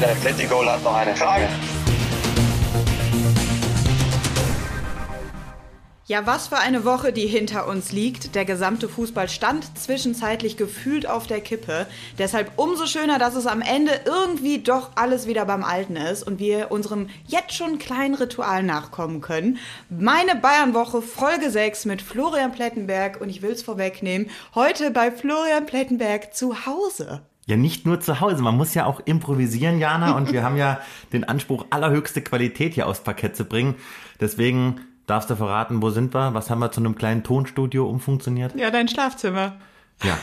Der Atletico hat noch eine Frage. Ja, was für eine Woche, die hinter uns liegt. Der gesamte Fußball stand zwischenzeitlich gefühlt auf der Kippe. Deshalb umso schöner, dass es am Ende irgendwie doch alles wieder beim Alten ist und wir unserem jetzt schon kleinen Ritual nachkommen können. Meine Bayernwoche Folge 6 mit Florian Plettenberg und ich will es vorwegnehmen, heute bei Florian Plettenberg zu Hause. Ja, nicht nur zu Hause. Man muss ja auch improvisieren, Jana. Und wir haben ja den Anspruch, allerhöchste Qualität hier aufs Parkett zu bringen. Deswegen Darfst du verraten, wo sind wir? Was haben wir zu einem kleinen Tonstudio umfunktioniert? Ja, dein Schlafzimmer. Ja.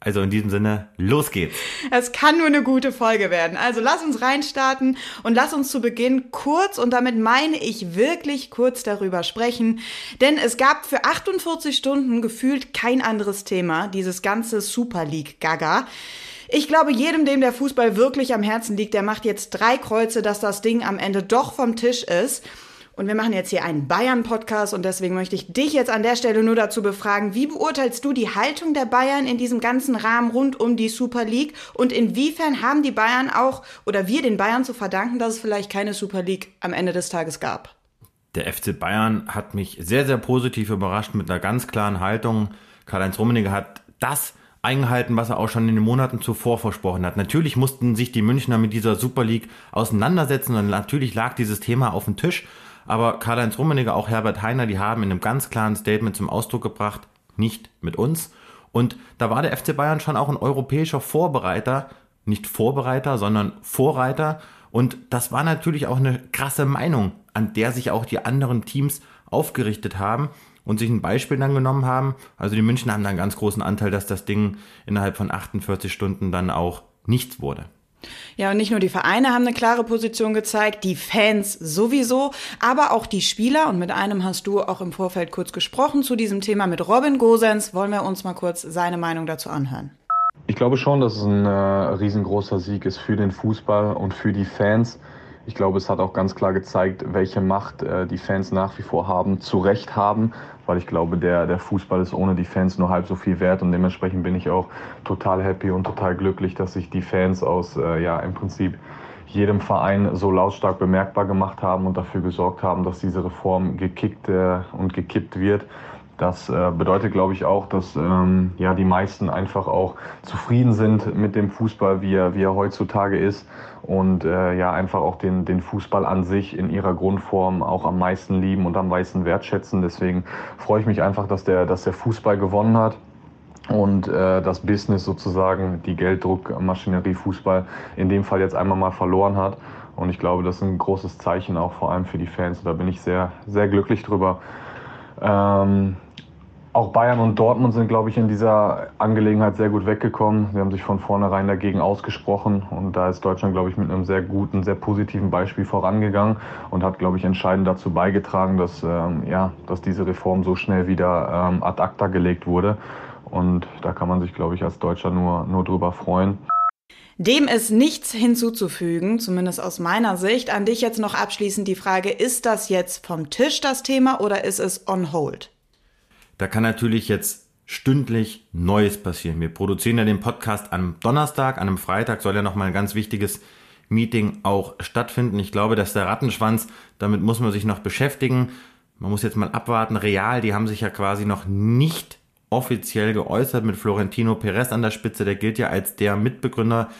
Also in diesem Sinne, los geht's. Es kann nur eine gute Folge werden. Also lass uns reinstarten und lass uns zu Beginn kurz, und damit meine ich wirklich kurz darüber sprechen, denn es gab für 48 Stunden gefühlt kein anderes Thema, dieses ganze Super League Gaga. Ich glaube, jedem, dem der Fußball wirklich am Herzen liegt, der macht jetzt drei Kreuze, dass das Ding am Ende doch vom Tisch ist. Und wir machen jetzt hier einen Bayern-Podcast und deswegen möchte ich dich jetzt an der Stelle nur dazu befragen, wie beurteilst du die Haltung der Bayern in diesem ganzen Rahmen rund um die Super League und inwiefern haben die Bayern auch oder wir den Bayern zu verdanken, dass es vielleicht keine Super League am Ende des Tages gab? Der FC Bayern hat mich sehr, sehr positiv überrascht mit einer ganz klaren Haltung. Karl-Heinz Rummenigge hat das eingehalten, was er auch schon in den Monaten zuvor versprochen hat. Natürlich mussten sich die Münchner mit dieser Super League auseinandersetzen und natürlich lag dieses Thema auf dem Tisch. Aber Karl-Heinz Rummenigge, auch Herbert Heiner, die haben in einem ganz klaren Statement zum Ausdruck gebracht, nicht mit uns. Und da war der FC Bayern schon auch ein europäischer Vorbereiter, nicht Vorbereiter, sondern Vorreiter. Und das war natürlich auch eine krasse Meinung, an der sich auch die anderen Teams aufgerichtet haben und sich ein Beispiel dann genommen haben. Also die München haben da einen ganz großen Anteil, dass das Ding innerhalb von 48 Stunden dann auch nichts wurde. Ja, und nicht nur die Vereine haben eine klare Position gezeigt, die Fans sowieso, aber auch die Spieler. Und mit einem hast du auch im Vorfeld kurz gesprochen zu diesem Thema mit Robin Gosens. Wollen wir uns mal kurz seine Meinung dazu anhören? Ich glaube schon, dass es ein äh, riesengroßer Sieg ist für den Fußball und für die Fans. Ich glaube, es hat auch ganz klar gezeigt, welche Macht äh, die Fans nach wie vor haben, zu Recht haben, weil ich glaube, der, der Fußball ist ohne die Fans nur halb so viel wert und dementsprechend bin ich auch total happy und total glücklich, dass sich die Fans aus, äh, ja, im Prinzip jedem Verein so lautstark bemerkbar gemacht haben und dafür gesorgt haben, dass diese Reform gekickt äh, und gekippt wird. Das äh, bedeutet, glaube ich, auch, dass ähm, ja, die meisten einfach auch zufrieden sind mit dem Fußball, wie er, wie er heutzutage ist und äh, ja einfach auch den, den Fußball an sich in ihrer Grundform auch am meisten lieben und am meisten wertschätzen. Deswegen freue ich mich einfach, dass der, dass der Fußball gewonnen hat und äh, das Business sozusagen, die Gelddruckmaschinerie Fußball in dem Fall jetzt einmal mal verloren hat. Und ich glaube, das ist ein großes Zeichen auch vor allem für die Fans. Und da bin ich sehr, sehr glücklich drüber. Ähm, auch Bayern und Dortmund sind, glaube ich, in dieser Angelegenheit sehr gut weggekommen. Sie haben sich von vornherein dagegen ausgesprochen und da ist Deutschland, glaube ich, mit einem sehr guten, sehr positiven Beispiel vorangegangen und hat, glaube ich, entscheidend dazu beigetragen, dass, ähm, ja, dass diese Reform so schnell wieder ähm, ad acta gelegt wurde. Und da kann man sich, glaube ich, als Deutscher nur, nur drüber freuen. Dem ist nichts hinzuzufügen, zumindest aus meiner Sicht. An dich jetzt noch abschließend die Frage, ist das jetzt vom Tisch das Thema oder ist es on hold? Da kann natürlich jetzt stündlich Neues passieren. Wir produzieren ja den Podcast am Donnerstag, an einem Freitag soll ja nochmal ein ganz wichtiges Meeting auch stattfinden. Ich glaube, dass der Rattenschwanz, damit muss man sich noch beschäftigen. Man muss jetzt mal abwarten. Real, die haben sich ja quasi noch nicht offiziell geäußert mit Florentino Perez an der Spitze. Der gilt ja als der Mitbegründer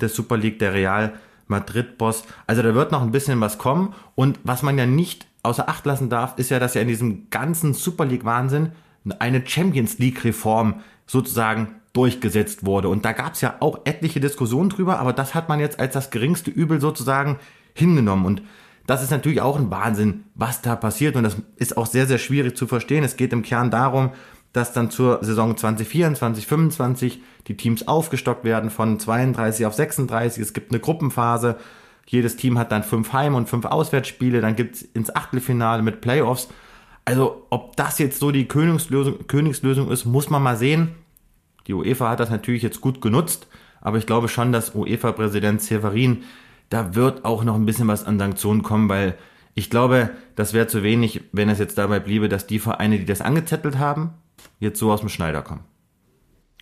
der Super League, der Real Madrid-Boss. Also da wird noch ein bisschen was kommen. Und was man ja nicht außer Acht lassen darf, ist ja, dass ja in diesem ganzen Super League-Wahnsinn eine Champions League-Reform sozusagen durchgesetzt wurde. Und da gab es ja auch etliche Diskussionen drüber, aber das hat man jetzt als das geringste Übel sozusagen hingenommen. Und das ist natürlich auch ein Wahnsinn, was da passiert. Und das ist auch sehr, sehr schwierig zu verstehen. Es geht im Kern darum, dass dann zur Saison 2024, 2025 die Teams aufgestockt werden von 32 auf 36. Es gibt eine Gruppenphase. Jedes Team hat dann fünf Heim- und fünf Auswärtsspiele. Dann gibt's ins Achtelfinale mit Playoffs. Also, ob das jetzt so die Königslösung, Königslösung ist, muss man mal sehen. Die UEFA hat das natürlich jetzt gut genutzt, aber ich glaube schon, dass UEFA-Präsident Severin, da wird auch noch ein bisschen was an Sanktionen kommen, weil ich glaube, das wäre zu wenig, wenn es jetzt dabei bliebe, dass die Vereine, die das angezettelt haben, jetzt so aus dem Schneider kommen.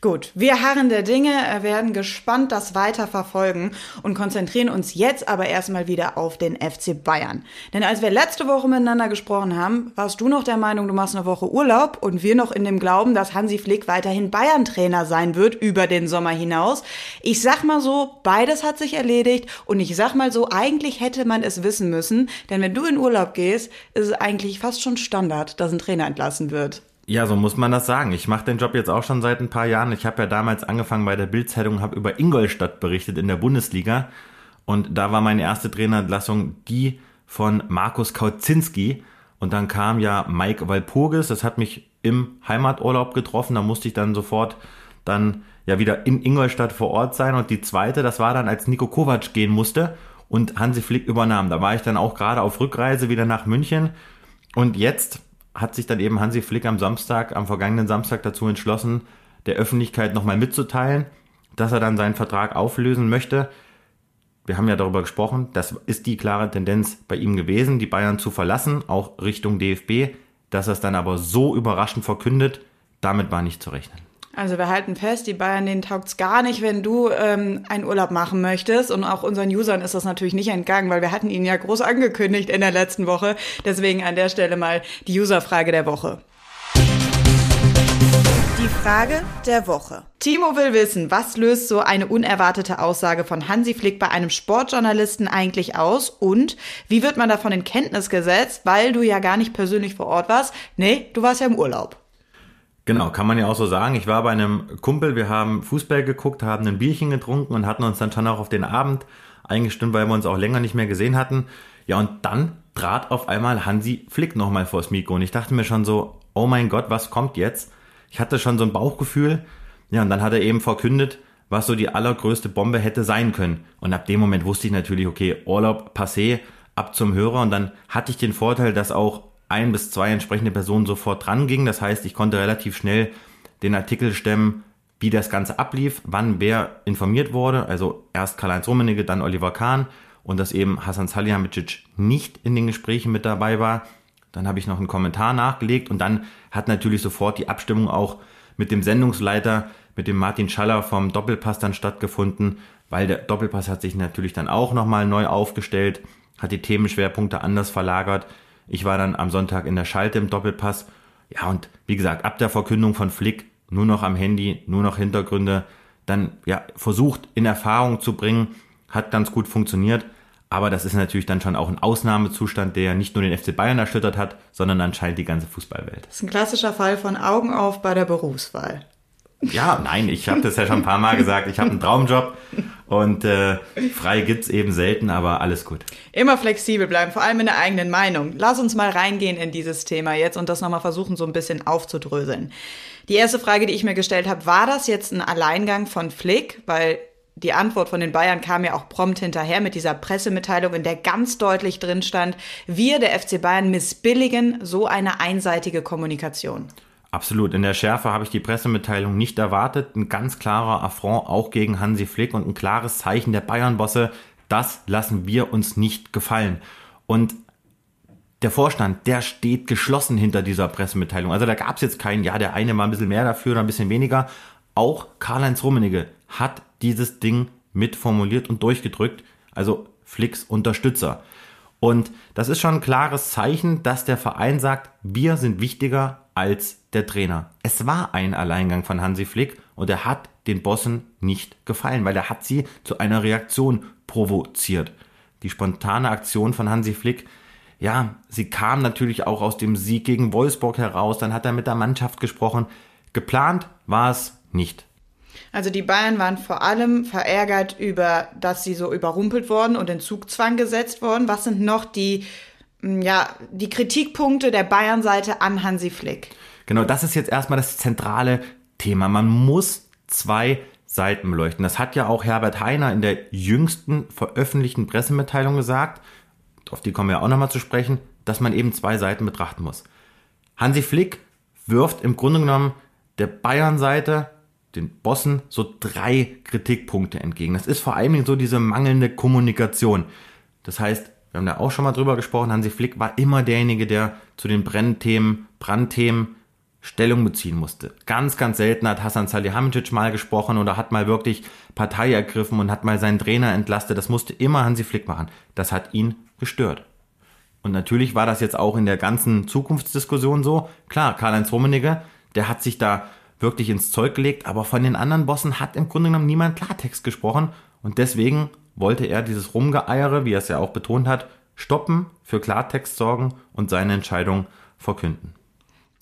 Gut, wir harren der Dinge, werden gespannt das weiter verfolgen und konzentrieren uns jetzt aber erstmal wieder auf den FC Bayern. Denn als wir letzte Woche miteinander gesprochen haben, warst du noch der Meinung, du machst eine Woche Urlaub und wir noch in dem Glauben, dass Hansi Flick weiterhin Bayern-Trainer sein wird über den Sommer hinaus. Ich sag mal so, beides hat sich erledigt und ich sag mal so, eigentlich hätte man es wissen müssen, denn wenn du in Urlaub gehst, ist es eigentlich fast schon Standard, dass ein Trainer entlassen wird. Ja, so muss man das sagen. Ich mache den Job jetzt auch schon seit ein paar Jahren. Ich habe ja damals angefangen bei der Bildzeitung, habe über Ingolstadt berichtet in der Bundesliga. Und da war meine erste Trainerentlassung die von Markus Kauzinski. Und dann kam ja Mike Walpurgis. Das hat mich im Heimaturlaub getroffen. Da musste ich dann sofort dann ja wieder in Ingolstadt vor Ort sein. Und die zweite, das war dann, als Nico Kovac gehen musste und Hansi Flick übernahm. Da war ich dann auch gerade auf Rückreise wieder nach München. Und jetzt hat sich dann eben Hansi Flick am Samstag, am vergangenen Samstag dazu entschlossen, der Öffentlichkeit nochmal mitzuteilen, dass er dann seinen Vertrag auflösen möchte. Wir haben ja darüber gesprochen, das ist die klare Tendenz bei ihm gewesen, die Bayern zu verlassen, auch Richtung DFB. Dass er es dann aber so überraschend verkündet, damit war nicht zu rechnen. Also wir halten fest, die Bayern, denen taugt's gar nicht, wenn du ähm, einen Urlaub machen möchtest. Und auch unseren Usern ist das natürlich nicht entgangen, weil wir hatten ihn ja groß angekündigt in der letzten Woche. Deswegen an der Stelle mal die Userfrage der Woche. Die Frage der Woche. Timo will wissen, was löst so eine unerwartete Aussage von Hansi Flick bei einem Sportjournalisten eigentlich aus und wie wird man davon in Kenntnis gesetzt, weil du ja gar nicht persönlich vor Ort warst? Nee, du warst ja im Urlaub. Genau, kann man ja auch so sagen. Ich war bei einem Kumpel, wir haben Fußball geguckt, haben ein Bierchen getrunken und hatten uns dann schon auch auf den Abend eingestimmt, weil wir uns auch länger nicht mehr gesehen hatten. Ja, und dann trat auf einmal Hansi Flick nochmal vors Mikro und ich dachte mir schon so, oh mein Gott, was kommt jetzt? Ich hatte schon so ein Bauchgefühl. Ja, und dann hat er eben verkündet, was so die allergrößte Bombe hätte sein können. Und ab dem Moment wusste ich natürlich, okay, Urlaub passé, ab zum Hörer. Und dann hatte ich den Vorteil, dass auch ein bis zwei entsprechende Personen sofort dran gingen. Das heißt, ich konnte relativ schnell den Artikel stemmen, wie das Ganze ablief, wann wer informiert wurde. Also erst Karl-Heinz Rummenigge, dann Oliver Kahn und dass eben Hasan Salihamidzic nicht in den Gesprächen mit dabei war. Dann habe ich noch einen Kommentar nachgelegt und dann hat natürlich sofort die Abstimmung auch mit dem Sendungsleiter, mit dem Martin Schaller vom Doppelpass dann stattgefunden, weil der Doppelpass hat sich natürlich dann auch nochmal neu aufgestellt, hat die Themenschwerpunkte anders verlagert. Ich war dann am Sonntag in der Schalte im Doppelpass. Ja, und wie gesagt, ab der Verkündung von Flick nur noch am Handy, nur noch Hintergründe, dann ja versucht in Erfahrung zu bringen, hat ganz gut funktioniert. Aber das ist natürlich dann schon auch ein Ausnahmezustand, der nicht nur den FC Bayern erschüttert hat, sondern anscheinend die ganze Fußballwelt. Das ist ein klassischer Fall von Augen auf bei der Berufswahl. Ja, nein, ich habe das ja schon ein paar Mal gesagt. Ich habe einen Traumjob und äh, frei gibt's eben selten, aber alles gut. Immer flexibel bleiben, vor allem in der eigenen Meinung. Lass uns mal reingehen in dieses Thema jetzt und das nochmal versuchen, so ein bisschen aufzudröseln. Die erste Frage, die ich mir gestellt habe, war das jetzt ein Alleingang von Flick? Weil die Antwort von den Bayern kam ja auch prompt hinterher mit dieser Pressemitteilung, in der ganz deutlich drin stand, wir, der FC Bayern, missbilligen so eine einseitige Kommunikation. Absolut. In der Schärfe habe ich die Pressemitteilung nicht erwartet. Ein ganz klarer Affront auch gegen Hansi Flick und ein klares Zeichen der Bayern-Bosse. Das lassen wir uns nicht gefallen. Und der Vorstand, der steht geschlossen hinter dieser Pressemitteilung. Also da gab es jetzt keinen, ja, der eine war ein bisschen mehr dafür oder ein bisschen weniger. Auch Karl-Heinz Rummenigge hat dieses Ding mitformuliert und durchgedrückt. Also Flicks Unterstützer. Und das ist schon ein klares Zeichen, dass der Verein sagt, wir sind wichtiger als der Trainer. Es war ein Alleingang von Hansi Flick und er hat den Bossen nicht gefallen, weil er hat sie zu einer Reaktion provoziert. Die spontane Aktion von Hansi Flick, ja, sie kam natürlich auch aus dem Sieg gegen Wolfsburg heraus, dann hat er mit der Mannschaft gesprochen. Geplant war es nicht. Also die Bayern waren vor allem verärgert über, dass sie so überrumpelt worden und in Zugzwang gesetzt worden. Was sind noch die ja, die Kritikpunkte der Bayern-Seite an Hansi Flick. Genau, das ist jetzt erstmal das zentrale Thema. Man muss zwei Seiten beleuchten. Das hat ja auch Herbert Heiner in der jüngsten veröffentlichten Pressemitteilung gesagt, auf die kommen wir auch nochmal zu sprechen, dass man eben zwei Seiten betrachten muss. Hansi Flick wirft im Grunde genommen der Bayern-Seite, den Bossen, so drei Kritikpunkte entgegen. Das ist vor allem so diese mangelnde Kommunikation. Das heißt, wir haben da auch schon mal drüber gesprochen, Hansi Flick war immer derjenige, der zu den Brennthemen, Brandthemen Stellung beziehen musste. Ganz, ganz selten hat Hasan Salihamidzic mal gesprochen oder hat mal wirklich Partei ergriffen und hat mal seinen Trainer entlastet. Das musste immer Hansi Flick machen. Das hat ihn gestört. Und natürlich war das jetzt auch in der ganzen Zukunftsdiskussion so. Klar, Karl-Heinz Rummenigge, der hat sich da wirklich ins Zeug gelegt, aber von den anderen Bossen hat im Grunde genommen niemand Klartext gesprochen und deswegen wollte er dieses Rumgeeiere, wie er es ja auch betont hat, stoppen, für Klartext sorgen und seine Entscheidung verkünden.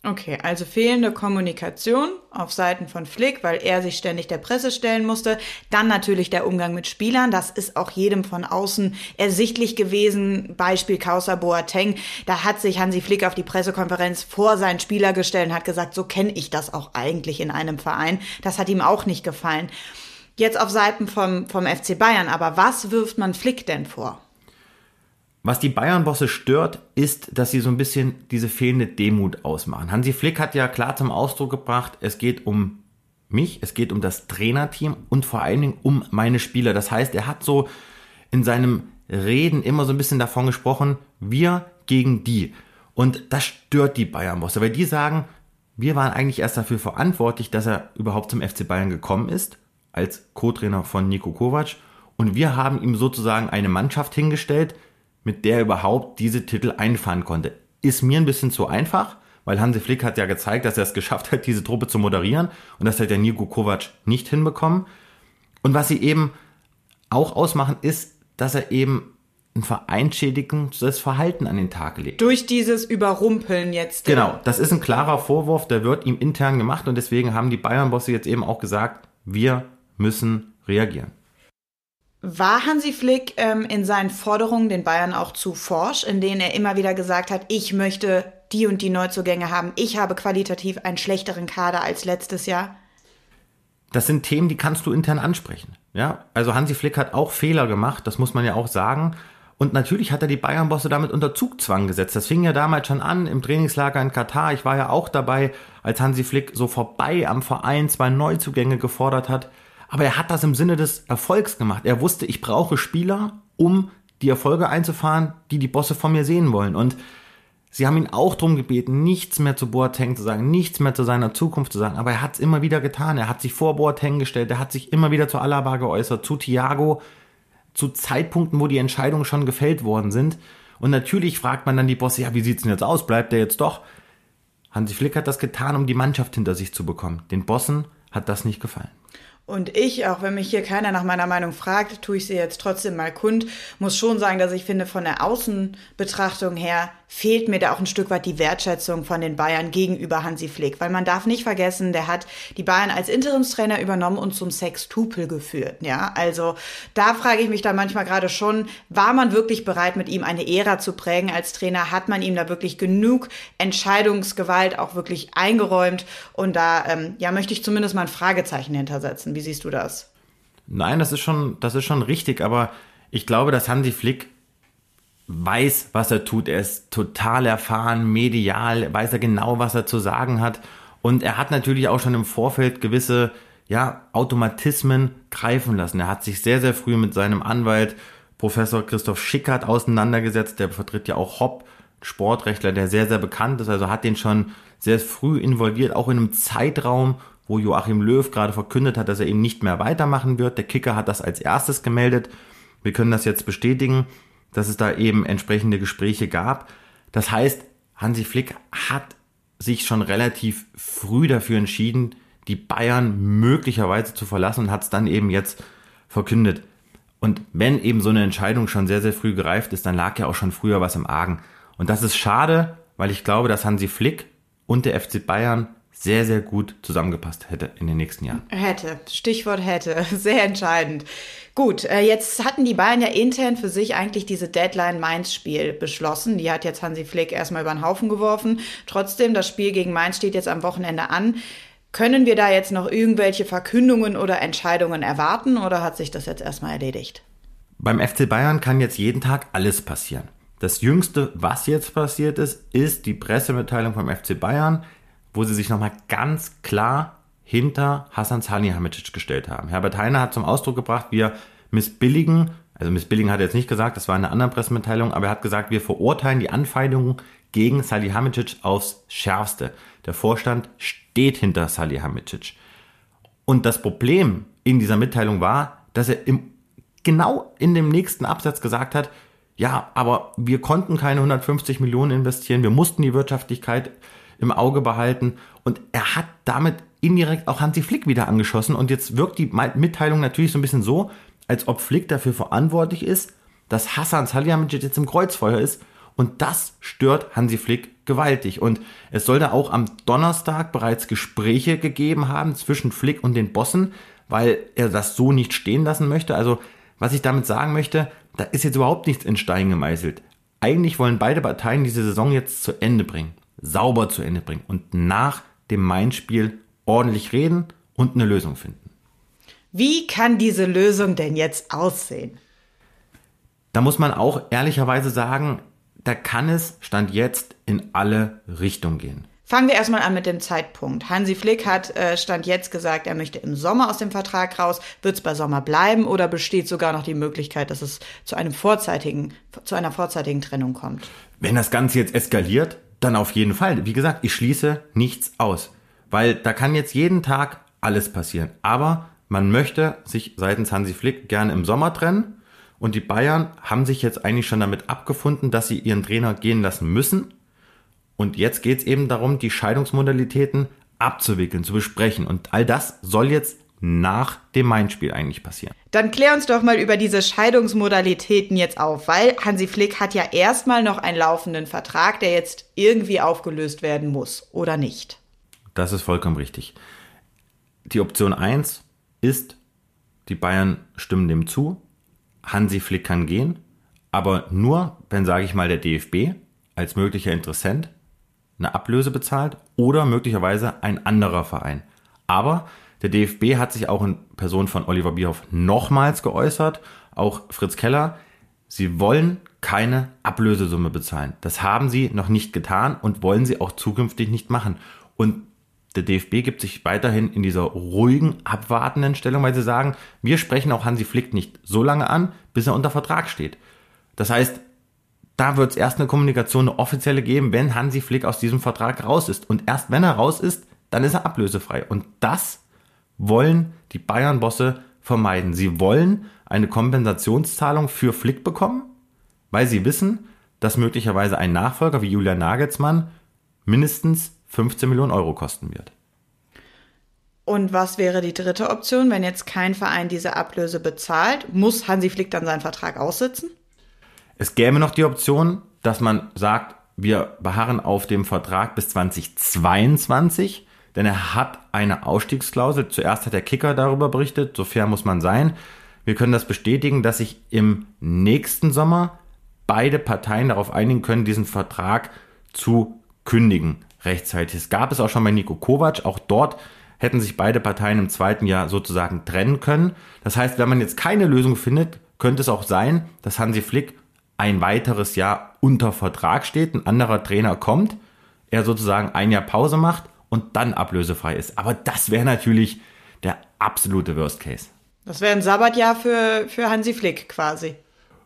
Okay, also fehlende Kommunikation auf Seiten von Flick, weil er sich ständig der Presse stellen musste. Dann natürlich der Umgang mit Spielern. Das ist auch jedem von außen ersichtlich gewesen. Beispiel Kausa Boateng. Da hat sich Hansi Flick auf die Pressekonferenz vor seinen Spieler gestellt und hat gesagt, so kenne ich das auch eigentlich in einem Verein. Das hat ihm auch nicht gefallen. Jetzt auf Seiten vom, vom FC Bayern. Aber was wirft man Flick denn vor? Was die Bayern-Bosse stört, ist, dass sie so ein bisschen diese fehlende Demut ausmachen. Hansi Flick hat ja klar zum Ausdruck gebracht, es geht um mich, es geht um das Trainerteam und vor allen Dingen um meine Spieler. Das heißt, er hat so in seinem Reden immer so ein bisschen davon gesprochen, wir gegen die. Und das stört die Bayern-Bosse, weil die sagen, wir waren eigentlich erst dafür verantwortlich, dass er überhaupt zum FC Bayern gekommen ist, als Co-Trainer von Nico Kovac. Und wir haben ihm sozusagen eine Mannschaft hingestellt, mit der er überhaupt diese Titel einfahren konnte. Ist mir ein bisschen zu einfach, weil Hansi Flick hat ja gezeigt, dass er es geschafft hat, diese Truppe zu moderieren und das hat der Niko Kovac nicht hinbekommen. Und was sie eben auch ausmachen, ist, dass er eben ein vereinschädigendes Verhalten an den Tag legt. Durch dieses Überrumpeln jetzt. Genau, das ist ein klarer Vorwurf, der wird ihm intern gemacht und deswegen haben die Bayern-Bosse jetzt eben auch gesagt, wir müssen reagieren. War Hansi Flick ähm, in seinen Forderungen den Bayern auch zu forsch, in denen er immer wieder gesagt hat, ich möchte die und die Neuzugänge haben, ich habe qualitativ einen schlechteren Kader als letztes Jahr? Das sind Themen, die kannst du intern ansprechen. Ja, also Hansi Flick hat auch Fehler gemacht, das muss man ja auch sagen. Und natürlich hat er die Bayern-Bosse damit unter Zugzwang gesetzt. Das fing ja damals schon an im Trainingslager in Katar. Ich war ja auch dabei, als Hansi Flick so vorbei am Verein zwei Neuzugänge gefordert hat. Aber er hat das im Sinne des Erfolgs gemacht. Er wusste, ich brauche Spieler, um die Erfolge einzufahren, die die Bosse von mir sehen wollen. Und sie haben ihn auch darum gebeten, nichts mehr zu Boateng zu sagen, nichts mehr zu seiner Zukunft zu sagen. Aber er hat es immer wieder getan. Er hat sich vor Boateng gestellt. Er hat sich immer wieder zu Alaba geäußert, zu Thiago, zu Zeitpunkten, wo die Entscheidungen schon gefällt worden sind. Und natürlich fragt man dann die Bosse, ja, wie sieht's denn jetzt aus? Bleibt der jetzt doch? Hansi Flick hat das getan, um die Mannschaft hinter sich zu bekommen. Den Bossen hat das nicht gefallen. Und ich, auch wenn mich hier keiner nach meiner Meinung fragt, tue ich sie jetzt trotzdem mal kund, muss schon sagen, dass ich finde, von der Außenbetrachtung her fehlt mir da auch ein Stück weit die Wertschätzung von den Bayern gegenüber Hansi Flick. Weil man darf nicht vergessen, der hat die Bayern als Interimstrainer übernommen und zum Sextupel geführt. Ja, also da frage ich mich da manchmal gerade schon, war man wirklich bereit, mit ihm eine Ära zu prägen als Trainer? Hat man ihm da wirklich genug Entscheidungsgewalt auch wirklich eingeräumt? Und da, ähm, ja, möchte ich zumindest mal ein Fragezeichen hintersetzen. Wie siehst du das? Nein, das ist schon, das ist schon richtig, aber ich glaube, dass Hansi Flick weiß, was er tut. Er ist total erfahren, medial, weiß er genau, was er zu sagen hat. Und er hat natürlich auch schon im Vorfeld gewisse ja, Automatismen greifen lassen. Er hat sich sehr, sehr früh mit seinem Anwalt Professor Christoph Schickert auseinandergesetzt. Der vertritt ja auch Hopp, Sportrechtler, der sehr, sehr bekannt ist. Also hat den schon sehr früh involviert, auch in einem Zeitraum, wo Joachim Löw gerade verkündet hat, dass er eben nicht mehr weitermachen wird. Der Kicker hat das als erstes gemeldet. Wir können das jetzt bestätigen dass es da eben entsprechende Gespräche gab. Das heißt, Hansi Flick hat sich schon relativ früh dafür entschieden, die Bayern möglicherweise zu verlassen und hat es dann eben jetzt verkündet. Und wenn eben so eine Entscheidung schon sehr, sehr früh gereift ist, dann lag ja auch schon früher was im Argen. Und das ist schade, weil ich glaube, dass Hansi Flick und der FC Bayern sehr, sehr gut zusammengepasst hätte in den nächsten Jahren. Hätte. Stichwort hätte. Sehr entscheidend. Gut, äh, jetzt hatten die Bayern ja intern für sich eigentlich diese Deadline-Mainz-Spiel beschlossen. Die hat jetzt Hansi Flick erstmal über den Haufen geworfen. Trotzdem, das Spiel gegen Mainz steht jetzt am Wochenende an. Können wir da jetzt noch irgendwelche Verkündungen oder Entscheidungen erwarten oder hat sich das jetzt erstmal erledigt? Beim FC Bayern kann jetzt jeden Tag alles passieren. Das Jüngste, was jetzt passiert ist, ist die Pressemitteilung vom FC Bayern, wo sie sich nochmal ganz klar hinter Hassan Salihamidzic gestellt haben. Herbert Heiner hat zum Ausdruck gebracht, wir missbilligen, also missbilligen hat er jetzt nicht gesagt, das war in einer anderen Pressemitteilung, aber er hat gesagt, wir verurteilen die Anfeindungen gegen Salihamidzic aufs Schärfste. Der Vorstand steht hinter Salihamidzic. Und das Problem in dieser Mitteilung war, dass er im, genau in dem nächsten Absatz gesagt hat, ja, aber wir konnten keine 150 Millionen investieren, wir mussten die Wirtschaftlichkeit im Auge behalten und er hat damit indirekt auch Hansi Flick wieder angeschossen und jetzt wirkt die Mitteilung natürlich so ein bisschen so, als ob Flick dafür verantwortlich ist, dass Hassan Salihamidzic jetzt im Kreuzfeuer ist und das stört Hansi Flick gewaltig. Und es soll da auch am Donnerstag bereits Gespräche gegeben haben zwischen Flick und den Bossen, weil er das so nicht stehen lassen möchte. Also, was ich damit sagen möchte, da ist jetzt überhaupt nichts in Stein gemeißelt. Eigentlich wollen beide Parteien diese Saison jetzt zu Ende bringen, sauber zu Ende bringen und nach dem Main-Spiel ordentlich reden und eine Lösung finden. Wie kann diese Lösung denn jetzt aussehen? Da muss man auch ehrlicherweise sagen, da kann es Stand jetzt in alle Richtungen gehen. Fangen wir erstmal an mit dem Zeitpunkt. Hansi Flick hat äh, Stand jetzt gesagt, er möchte im Sommer aus dem Vertrag raus. Wird es bei Sommer bleiben oder besteht sogar noch die Möglichkeit, dass es zu einem vorzeitigen, zu einer vorzeitigen Trennung kommt? Wenn das Ganze jetzt eskaliert, dann auf jeden Fall. Wie gesagt, ich schließe nichts aus. Weil da kann jetzt jeden Tag alles passieren. Aber man möchte sich seitens Hansi Flick gerne im Sommer trennen. Und die Bayern haben sich jetzt eigentlich schon damit abgefunden, dass sie ihren Trainer gehen lassen müssen. Und jetzt geht es eben darum, die Scheidungsmodalitäten abzuwickeln, zu besprechen. Und all das soll jetzt nach dem Main-Spiel eigentlich passieren. Dann klär uns doch mal über diese Scheidungsmodalitäten jetzt auf, weil Hansi Flick hat ja erstmal noch einen laufenden Vertrag, der jetzt irgendwie aufgelöst werden muss, oder nicht? Das ist vollkommen richtig. Die Option 1 ist, die Bayern stimmen dem zu, Hansi Flick kann gehen, aber nur, wenn, sage ich mal, der DFB als möglicher Interessent eine Ablöse bezahlt oder möglicherweise ein anderer Verein. Aber der DFB hat sich auch in Person von Oliver Bierhoff nochmals geäußert, auch Fritz Keller, sie wollen keine Ablösesumme bezahlen. Das haben sie noch nicht getan und wollen sie auch zukünftig nicht machen. Und der DFB gibt sich weiterhin in dieser ruhigen, abwartenden Stellung, weil sie sagen, wir sprechen auch Hansi Flick nicht so lange an, bis er unter Vertrag steht. Das heißt, da wird es erst eine Kommunikation, eine offizielle geben, wenn Hansi Flick aus diesem Vertrag raus ist. Und erst wenn er raus ist, dann ist er ablösefrei. Und das wollen die Bayern-Bosse vermeiden. Sie wollen eine Kompensationszahlung für Flick bekommen, weil sie wissen, dass möglicherweise ein Nachfolger wie Julian Nagelsmann mindestens 15 Millionen Euro kosten wird. Und was wäre die dritte Option, wenn jetzt kein Verein diese Ablöse bezahlt? Muss Hansi Flick dann seinen Vertrag aussitzen? Es gäbe noch die Option, dass man sagt, wir beharren auf dem Vertrag bis 2022, denn er hat eine Ausstiegsklausel. Zuerst hat der Kicker darüber berichtet, so fair muss man sein. Wir können das bestätigen, dass sich im nächsten Sommer beide Parteien darauf einigen können, diesen Vertrag zu kündigen rechtzeitig. Es gab es auch schon bei Nico Kovac. Auch dort hätten sich beide Parteien im zweiten Jahr sozusagen trennen können. Das heißt, wenn man jetzt keine Lösung findet, könnte es auch sein, dass Hansi Flick ein weiteres Jahr unter Vertrag steht, ein anderer Trainer kommt, er sozusagen ein Jahr Pause macht und dann ablösefrei ist. Aber das wäre natürlich der absolute Worst Case. Das wäre ein Sabbatjahr für, für Hansi Flick quasi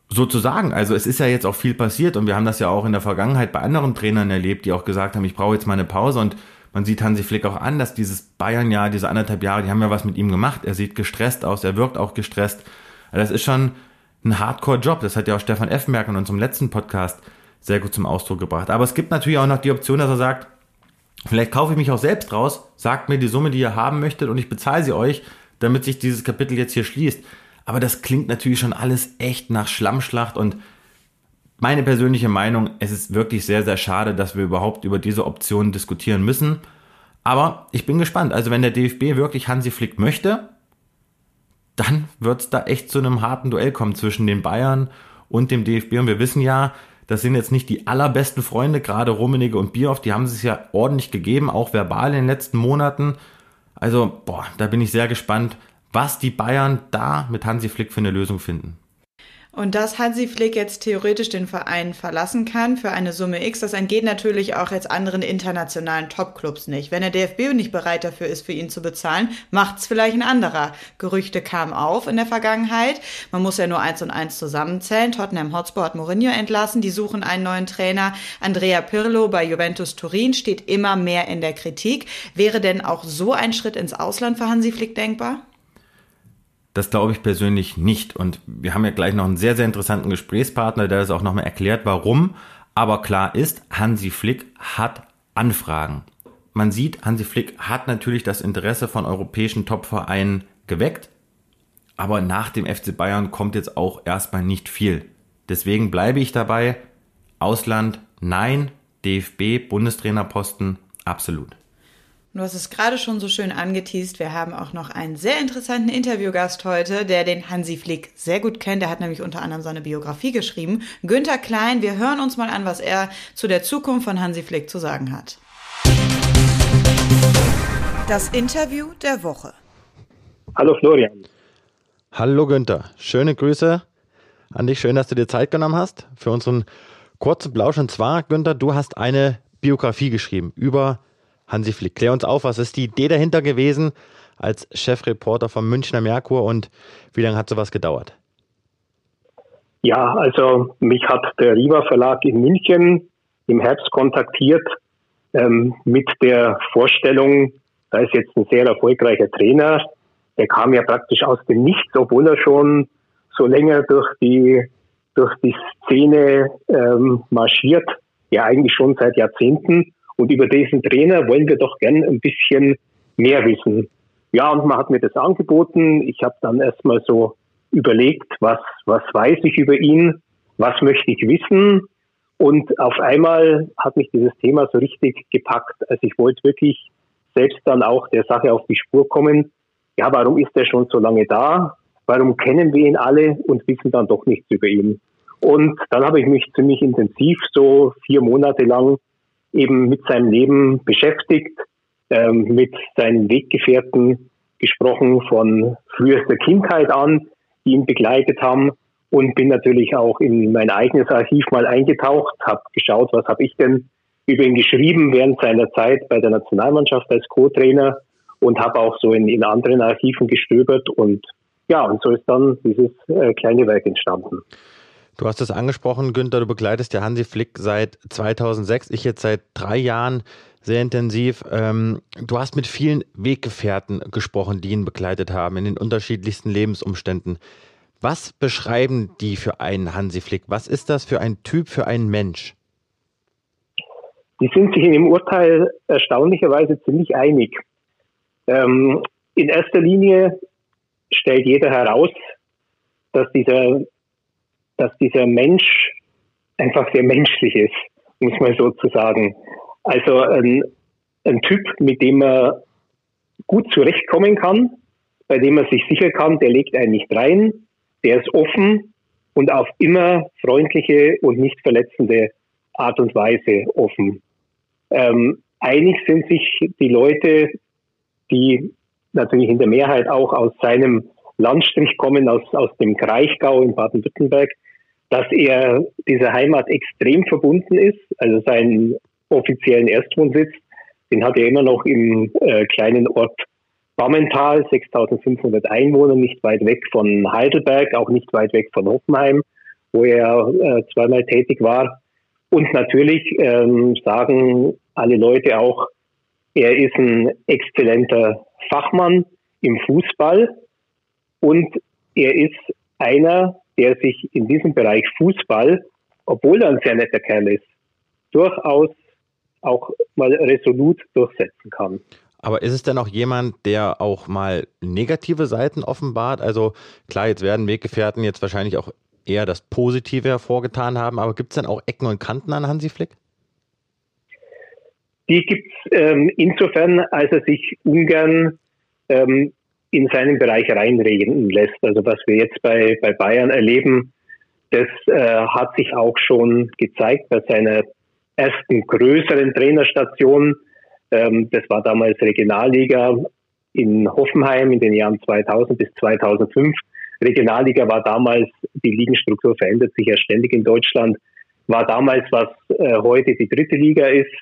sozusagen. Also es ist ja jetzt auch viel passiert und wir haben das ja auch in der Vergangenheit bei anderen Trainern erlebt, die auch gesagt haben, ich brauche jetzt mal eine Pause und man sieht Hansi Flick auch an, dass dieses Bayern-Jahr, diese anderthalb Jahre, die haben ja was mit ihm gemacht. Er sieht gestresst aus, er wirkt auch gestresst. Das ist schon ein Hardcore-Job. Das hat ja auch Stefan Effenberg in unserem letzten Podcast sehr gut zum Ausdruck gebracht. Aber es gibt natürlich auch noch die Option, dass er sagt, vielleicht kaufe ich mich auch selbst raus, sagt mir die Summe, die ihr haben möchtet und ich bezahle sie euch, damit sich dieses Kapitel jetzt hier schließt. Aber das klingt natürlich schon alles echt nach Schlammschlacht und meine persönliche Meinung, es ist wirklich sehr, sehr schade, dass wir überhaupt über diese Option diskutieren müssen. Aber ich bin gespannt. Also wenn der DFB wirklich Hansi Flick möchte, dann wird es da echt zu einem harten Duell kommen zwischen den Bayern und dem DFB. Und wir wissen ja, das sind jetzt nicht die allerbesten Freunde, gerade Rummenigge und Bierhoff, die haben es ja ordentlich gegeben, auch verbal in den letzten Monaten. Also, boah, da bin ich sehr gespannt, was die Bayern da mit Hansi Flick für eine Lösung finden. Und dass Hansi Flick jetzt theoretisch den Verein verlassen kann für eine Summe X, das entgeht natürlich auch jetzt anderen internationalen Topclubs nicht. Wenn der DFB nicht bereit dafür ist, für ihn zu bezahlen, macht's vielleicht ein anderer. Gerüchte kamen auf in der Vergangenheit. Man muss ja nur eins und eins zusammenzählen. Tottenham Hotspur hat Mourinho entlassen. Die suchen einen neuen Trainer. Andrea Pirlo bei Juventus Turin steht immer mehr in der Kritik. Wäre denn auch so ein Schritt ins Ausland für Hansi Flick denkbar? Das glaube ich persönlich nicht. Und wir haben ja gleich noch einen sehr, sehr interessanten Gesprächspartner, der das auch nochmal erklärt, warum. Aber klar ist, Hansi Flick hat Anfragen. Man sieht, Hansi Flick hat natürlich das Interesse von europäischen Topvereinen geweckt. Aber nach dem FC Bayern kommt jetzt auch erstmal nicht viel. Deswegen bleibe ich dabei. Ausland, nein. DFB, Bundestrainerposten, absolut. Du hast es gerade schon so schön angeteased. Wir haben auch noch einen sehr interessanten Interviewgast heute, der den Hansi Flick sehr gut kennt. Er hat nämlich unter anderem seine Biografie geschrieben. Günther Klein, wir hören uns mal an, was er zu der Zukunft von Hansi Flick zu sagen hat. Das Interview der Woche. Hallo Florian. Hallo Günther. Schöne Grüße an dich. Schön, dass du dir Zeit genommen hast für unseren kurzen Blausch. Und zwar, Günther, du hast eine Biografie geschrieben über Hansi Flick. Klär uns auf, was ist die Idee dahinter gewesen als Chefreporter vom Münchner Merkur und wie lange hat sowas gedauert? Ja, also mich hat der Riva Verlag in München im Herbst kontaktiert ähm, mit der Vorstellung, da ist jetzt ein sehr erfolgreicher Trainer, der kam ja praktisch aus dem Nichts, obwohl er schon so länger durch die durch die Szene ähm, marschiert, ja eigentlich schon seit Jahrzehnten. Und über diesen Trainer wollen wir doch gern ein bisschen mehr wissen. Ja, und man hat mir das angeboten. Ich habe dann erstmal so überlegt, was, was weiß ich über ihn, was möchte ich wissen. Und auf einmal hat mich dieses Thema so richtig gepackt. Also ich wollte wirklich selbst dann auch der Sache auf die Spur kommen. Ja, warum ist er schon so lange da? Warum kennen wir ihn alle und wissen dann doch nichts über ihn? Und dann habe ich mich ziemlich intensiv so vier Monate lang eben mit seinem Leben beschäftigt, ähm, mit seinen Weggefährten gesprochen von frühester Kindheit an, die ihn begleitet haben und bin natürlich auch in mein eigenes Archiv mal eingetaucht, habe geschaut, was habe ich denn über ihn geschrieben während seiner Zeit bei der Nationalmannschaft als Co-Trainer und habe auch so in, in anderen Archiven gestöbert und ja, und so ist dann dieses äh, kleine Werk entstanden. Du hast es angesprochen, Günther, du begleitest ja Hansi Flick seit 2006, ich jetzt seit drei Jahren sehr intensiv. Ähm, du hast mit vielen Weggefährten gesprochen, die ihn begleitet haben in den unterschiedlichsten Lebensumständen. Was beschreiben die für einen Hansi Flick? Was ist das für ein Typ, für einen Mensch? Die sind sich in dem Urteil erstaunlicherweise ziemlich einig. Ähm, in erster Linie stellt jeder heraus, dass dieser dass dieser Mensch einfach sehr menschlich ist, muss man sozusagen. Also ein, ein Typ, mit dem man gut zurechtkommen kann, bei dem man sich sicher kann, der legt einen nicht rein, der ist offen und auf immer freundliche und nicht verletzende Art und Weise offen. Ähm, einig sind sich die Leute, die natürlich in der Mehrheit auch aus seinem Landstrich kommen, aus, aus dem Kraichgau in Baden-Württemberg, dass er dieser Heimat extrem verbunden ist. Also seinen offiziellen Erstwohnsitz, den hat er immer noch im äh, kleinen Ort Bammental, 6500 Einwohner, nicht weit weg von Heidelberg, auch nicht weit weg von Hoffenheim, wo er äh, zweimal tätig war. Und natürlich ähm, sagen alle Leute auch, er ist ein exzellenter Fachmann im Fußball und er ist einer, der sich in diesem Bereich Fußball, obwohl er ein sehr netter Kerl ist, durchaus auch mal resolut durchsetzen kann. Aber ist es denn auch jemand, der auch mal negative Seiten offenbart? Also klar, jetzt werden Weggefährten jetzt wahrscheinlich auch eher das Positive hervorgetan haben, aber gibt es denn auch Ecken und Kanten an Hansi Flick? Die gibt es ähm, insofern, als er sich ungern ähm, in seinen Bereich reinreden lässt. Also was wir jetzt bei, bei Bayern erleben, das äh, hat sich auch schon gezeigt bei seiner ersten größeren Trainerstation. Ähm, das war damals Regionalliga in Hoffenheim in den Jahren 2000 bis 2005. Regionalliga war damals, die Ligenstruktur verändert sich ja ständig in Deutschland, war damals, was äh, heute die dritte Liga ist.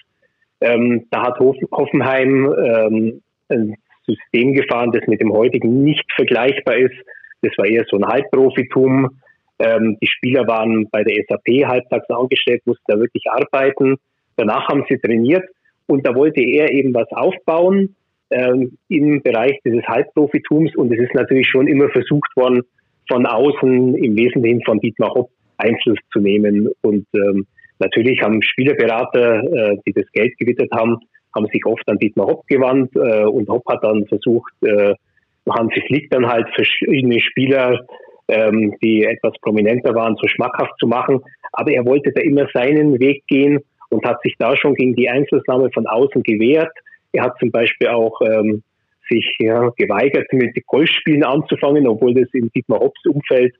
Ähm, da hat Hoffenheim ähm, ein System gefahren, das mit dem heutigen nicht vergleichbar ist. Das war eher so ein Halbprofitum. Ähm, die Spieler waren bei der SAP halbtags angestellt, mussten da wirklich arbeiten. Danach haben sie trainiert und da wollte er eben was aufbauen ähm, im Bereich dieses Halbprofitums und es ist natürlich schon immer versucht worden, von außen, im Wesentlichen von Dietmar Hopp, Einfluss zu nehmen. Und ähm, natürlich haben Spielerberater, äh, die das Geld gewittert haben, haben sich oft an Dietmar Hopp gewandt äh, und Hopp hat dann versucht, äh, Hansi Flick dann halt verschiedene Spieler, ähm, die etwas prominenter waren, so schmackhaft zu machen. Aber er wollte da immer seinen Weg gehen und hat sich da schon gegen die Einflussnahme von außen gewehrt. Er hat zum Beispiel auch ähm, sich ja, geweigert, mit Golfspielen anzufangen, obwohl das im Dietmar Hopps Umfeld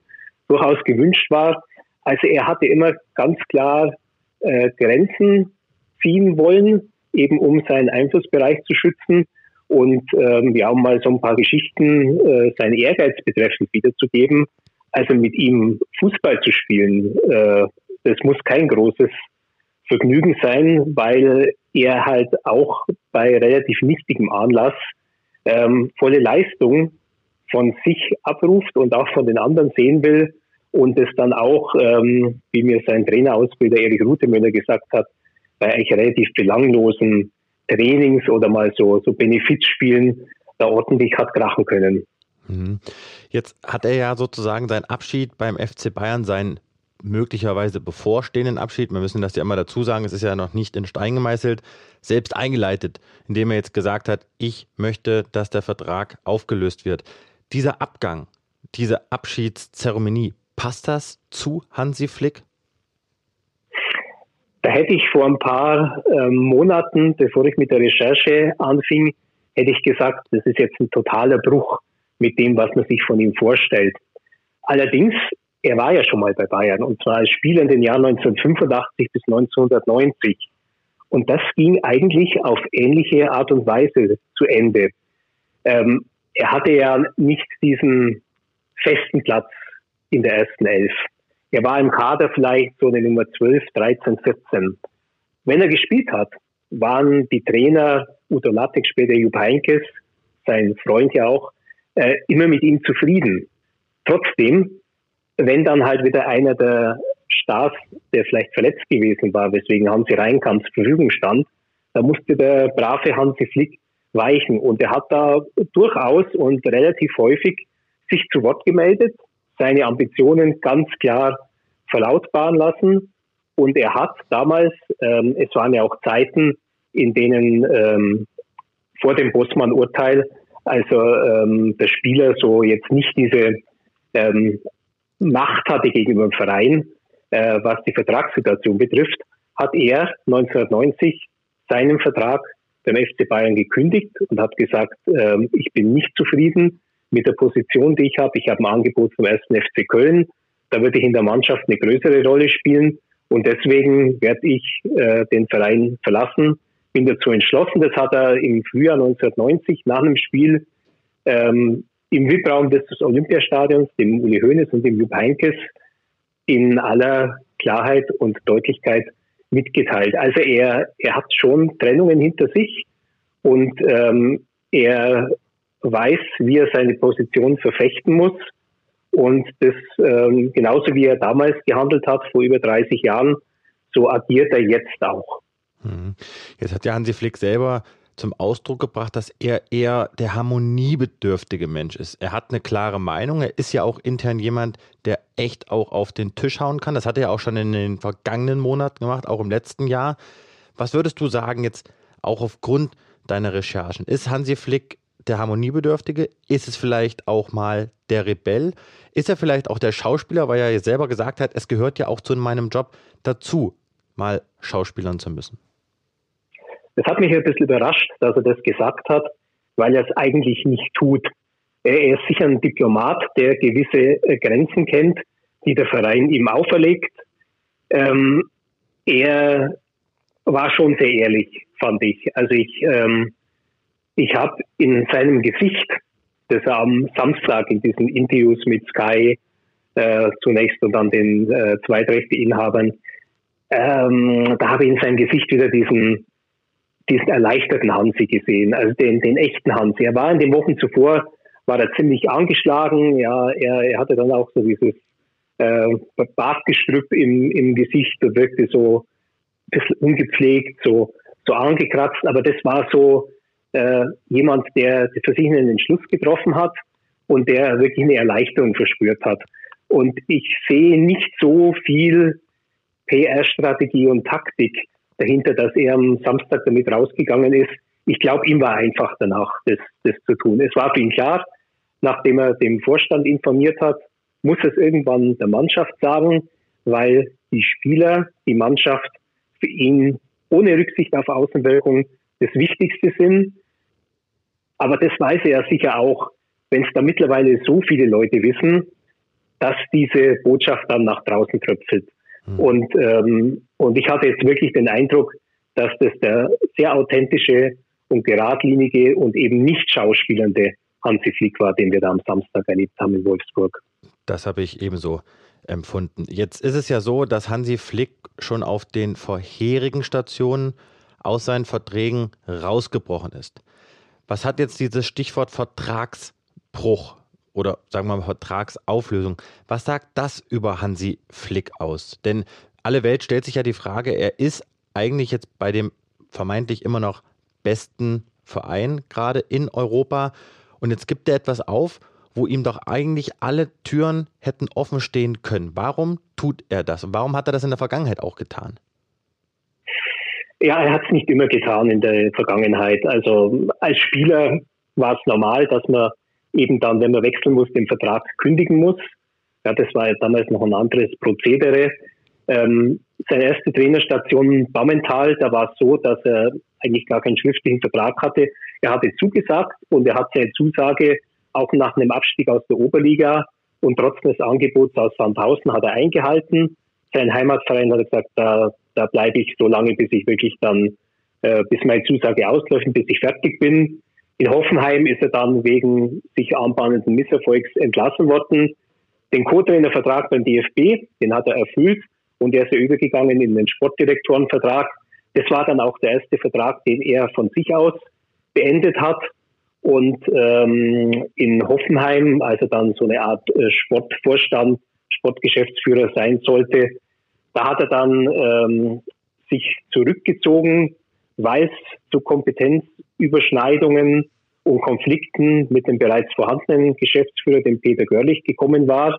durchaus gewünscht war. Also er hatte immer ganz klar äh, Grenzen ziehen wollen, eben um seinen Einflussbereich zu schützen. Und ähm, wir haben mal so ein paar Geschichten äh, seinen Ehrgeiz betreffend wiederzugeben. Also mit ihm Fußball zu spielen, äh, das muss kein großes Vergnügen sein, weil er halt auch bei relativ nichtigem Anlass ähm, volle Leistung von sich abruft und auch von den anderen sehen will und es dann auch, ähm, wie mir sein Trainerausbilder Erich Rutemöller gesagt hat, bei eigentlich relativ belanglosen Trainings oder mal so, so Benefizspielen da ordentlich hat krachen können. Mhm. Jetzt hat er ja sozusagen seinen Abschied beim FC Bayern, seinen möglicherweise bevorstehenden Abschied, wir müssen das ja immer dazu sagen, es ist ja noch nicht in Stein gemeißelt, selbst eingeleitet, indem er jetzt gesagt hat, ich möchte, dass der Vertrag aufgelöst wird. Dieser Abgang, diese Abschiedszeremonie, passt das zu Hansi Flick? Da hätte ich vor ein paar äh, Monaten, bevor ich mit der Recherche anfing, hätte ich gesagt, das ist jetzt ein totaler Bruch mit dem, was man sich von ihm vorstellt. Allerdings, er war ja schon mal bei Bayern und zwar als Spieler in den Jahren 1985 bis 1990. Und das ging eigentlich auf ähnliche Art und Weise zu Ende. Ähm, er hatte ja nicht diesen festen Platz in der ersten Elf. Er war im Kader vielleicht so eine Nummer 12, 13, 14. Wenn er gespielt hat, waren die Trainer Udo Lattek, später Jupp Heinkes, sein Freund ja auch, äh, immer mit ihm zufrieden. Trotzdem, wenn dann halt wieder einer der Stars, der vielleicht verletzt gewesen war, weswegen Hansi Reinkamp zur Verfügung stand, da musste der brave Hansi Flick weichen. Und er hat da durchaus und relativ häufig sich zu Wort gemeldet, seine Ambitionen ganz klar verlautbaren lassen. Und er hat damals, ähm, es waren ja auch Zeiten, in denen ähm, vor dem Bossmann-Urteil, also ähm, der Spieler so jetzt nicht diese ähm, Macht hatte gegenüber dem Verein, äh, was die Vertragssituation betrifft, hat er 1990 seinen Vertrag beim FC Bayern gekündigt und hat gesagt, ähm, ich bin nicht zufrieden mit der Position, die ich habe. Ich habe ein Angebot vom ersten FC Köln. Da würde ich in der Mannschaft eine größere Rolle spielen. Und deswegen werde ich äh, den Verein verlassen. Bin dazu entschlossen. Das hat er im Frühjahr 1990 nach einem Spiel ähm, im VIP-Raum des Olympiastadions, dem Uli Hoeneß und dem Jupp Heinkes, in aller Klarheit und Deutlichkeit mitgeteilt. Also er, er hat schon Trennungen hinter sich und ähm, er weiß, wie er seine Position verfechten muss. Und das ähm, genauso wie er damals gehandelt hat, vor über 30 Jahren, so agiert er jetzt auch. Mhm. Jetzt hat ja Hansi Flick selber zum Ausdruck gebracht, dass er eher der harmoniebedürftige Mensch ist. Er hat eine klare Meinung. Er ist ja auch intern jemand, der echt auch auf den Tisch hauen kann. Das hat er ja auch schon in den vergangenen Monaten gemacht, auch im letzten Jahr. Was würdest du sagen jetzt auch aufgrund deiner Recherchen? Ist Hansi Flick der Harmoniebedürftige? Ist es vielleicht auch mal der Rebell? Ist er vielleicht auch der Schauspieler, weil er ja selber gesagt hat, es gehört ja auch zu meinem Job dazu, mal Schauspielern zu müssen? Das hat mich ein bisschen überrascht, dass er das gesagt hat, weil er es eigentlich nicht tut. Er ist sicher ein Diplomat, der gewisse äh, Grenzen kennt, die der Verein ihm auferlegt. Ähm, er war schon sehr ehrlich, fand ich. Also ich ähm, ich habe in seinem Gesicht das er am Samstag in diesen Interviews mit Sky äh, zunächst und dann den äh, Zweitrechteinhabern, ähm, da habe ich in seinem Gesicht wieder diesen, diesen erleichterten Hansi gesehen, also den, den echten Hansi. Er war in den Wochen zuvor, war er ziemlich angeschlagen, ja, er, er hatte dann auch so dieses äh, Bartgestrüpp im, im Gesicht und wirkte so ein bisschen ungepflegt, so, so angekratzt, aber das war so äh, jemand, der für sich einen Entschluss getroffen hat und der wirklich eine Erleichterung verspürt hat. Und ich sehe nicht so viel PR-Strategie und Taktik dahinter, dass er am Samstag damit rausgegangen ist. Ich glaube, ihm war einfach danach, das, das zu tun. Es war für ihn klar, nachdem er dem Vorstand informiert hat, muss es irgendwann der Mannschaft sagen, weil die Spieler, die Mannschaft für ihn ohne Rücksicht auf Außenwirkung das Wichtigste sind. Aber das weiß er sicher auch, wenn es da mittlerweile so viele Leute wissen, dass diese Botschaft dann nach draußen tröpfelt. Mhm. Und, ähm, und ich hatte jetzt wirklich den Eindruck, dass das der sehr authentische und geradlinige und eben nicht schauspielernde Hansi Flick war, den wir da am Samstag erlebt haben in Wolfsburg. Das habe ich ebenso empfunden. Jetzt ist es ja so, dass Hansi Flick schon auf den vorherigen Stationen aus seinen Verträgen rausgebrochen ist. Was hat jetzt dieses Stichwort Vertragsbruch oder sagen wir mal Vertragsauflösung, was sagt das über Hansi Flick aus? Denn alle Welt stellt sich ja die Frage, er ist eigentlich jetzt bei dem vermeintlich immer noch besten Verein gerade in Europa und jetzt gibt er etwas auf wo ihm doch eigentlich alle Türen hätten offen stehen können. Warum tut er das? Und warum hat er das in der Vergangenheit auch getan? Ja, er hat es nicht immer getan in der Vergangenheit. Also als Spieler war es normal, dass man eben dann, wenn man wechseln muss, den Vertrag kündigen muss. Ja, das war damals noch ein anderes Prozedere. Ähm, seine erste Trainerstation Baumental, da war es so, dass er eigentlich gar keinen schriftlichen Vertrag hatte. Er hatte zugesagt und er hat seine Zusage auch nach einem Abstieg aus der Oberliga und trotz des Angebots aus Sandhausen hat er eingehalten. Sein Heimatverein hat gesagt, da, da bleibe ich so lange, bis ich wirklich dann, äh, bis meine Zusage ausläuft bis ich fertig bin. In Hoffenheim ist er dann wegen sich anbahnenden Misserfolgs entlassen worden. Den Co-Trainervertrag beim DFB, den hat er erfüllt und er ist ja übergegangen in den Sportdirektorenvertrag. Das war dann auch der erste Vertrag, den er von sich aus beendet hat. Und ähm, in Hoffenheim, also dann so eine Art äh, Sportvorstand, Sportgeschäftsführer sein sollte, da hat er dann ähm, sich zurückgezogen, weil es zu Kompetenzüberschneidungen und Konflikten mit dem bereits vorhandenen Geschäftsführer, dem Peter Görlich, gekommen war.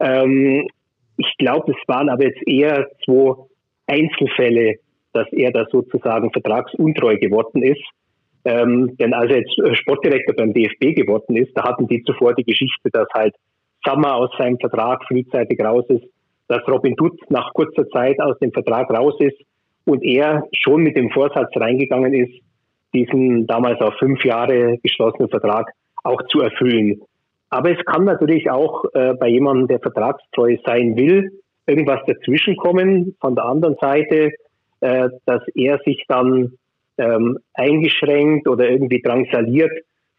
Ähm, ich glaube, es waren aber jetzt eher zwei Einzelfälle, dass er da sozusagen vertragsuntreu geworden ist. Ähm, denn als er jetzt äh, Sportdirektor beim DFB geworden ist, da hatten die zuvor die Geschichte, dass halt Sommer aus seinem Vertrag frühzeitig raus ist, dass Robin Dutz nach kurzer Zeit aus dem Vertrag raus ist und er schon mit dem Vorsatz reingegangen ist, diesen damals auf fünf Jahre geschlossenen Vertrag auch zu erfüllen. Aber es kann natürlich auch äh, bei jemandem, der vertragstreu sein will, irgendwas dazwischenkommen von der anderen Seite, äh, dass er sich dann ähm, eingeschränkt oder irgendwie drangsaliert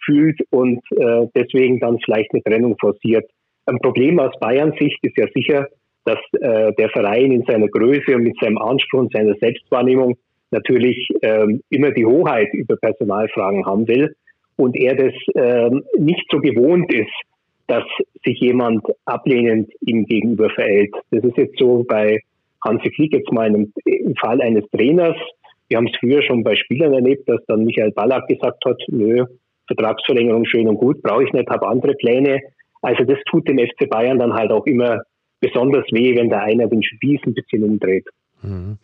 fühlt und äh, deswegen dann vielleicht eine Trennung forciert. Ein Problem aus Bayern Sicht ist ja sicher, dass äh, der Verein in seiner Größe und mit seinem Anspruch und seiner Selbstwahrnehmung natürlich ähm, immer die Hoheit über Personalfragen haben will und er das ähm, nicht so gewohnt ist, dass sich jemand ablehnend ihm gegenüber verhält. Das ist jetzt so bei Hansi Flick jetzt mal im, im Fall eines Trainers, wir haben es früher schon bei Spielern erlebt, dass dann Michael Ballack gesagt hat, nö, Vertragsverlängerung schön und gut, brauche ich nicht, habe andere Pläne. Also das tut dem FC Bayern dann halt auch immer besonders weh, wenn der einer den Spieß ein bisschen umdreht. Mhm.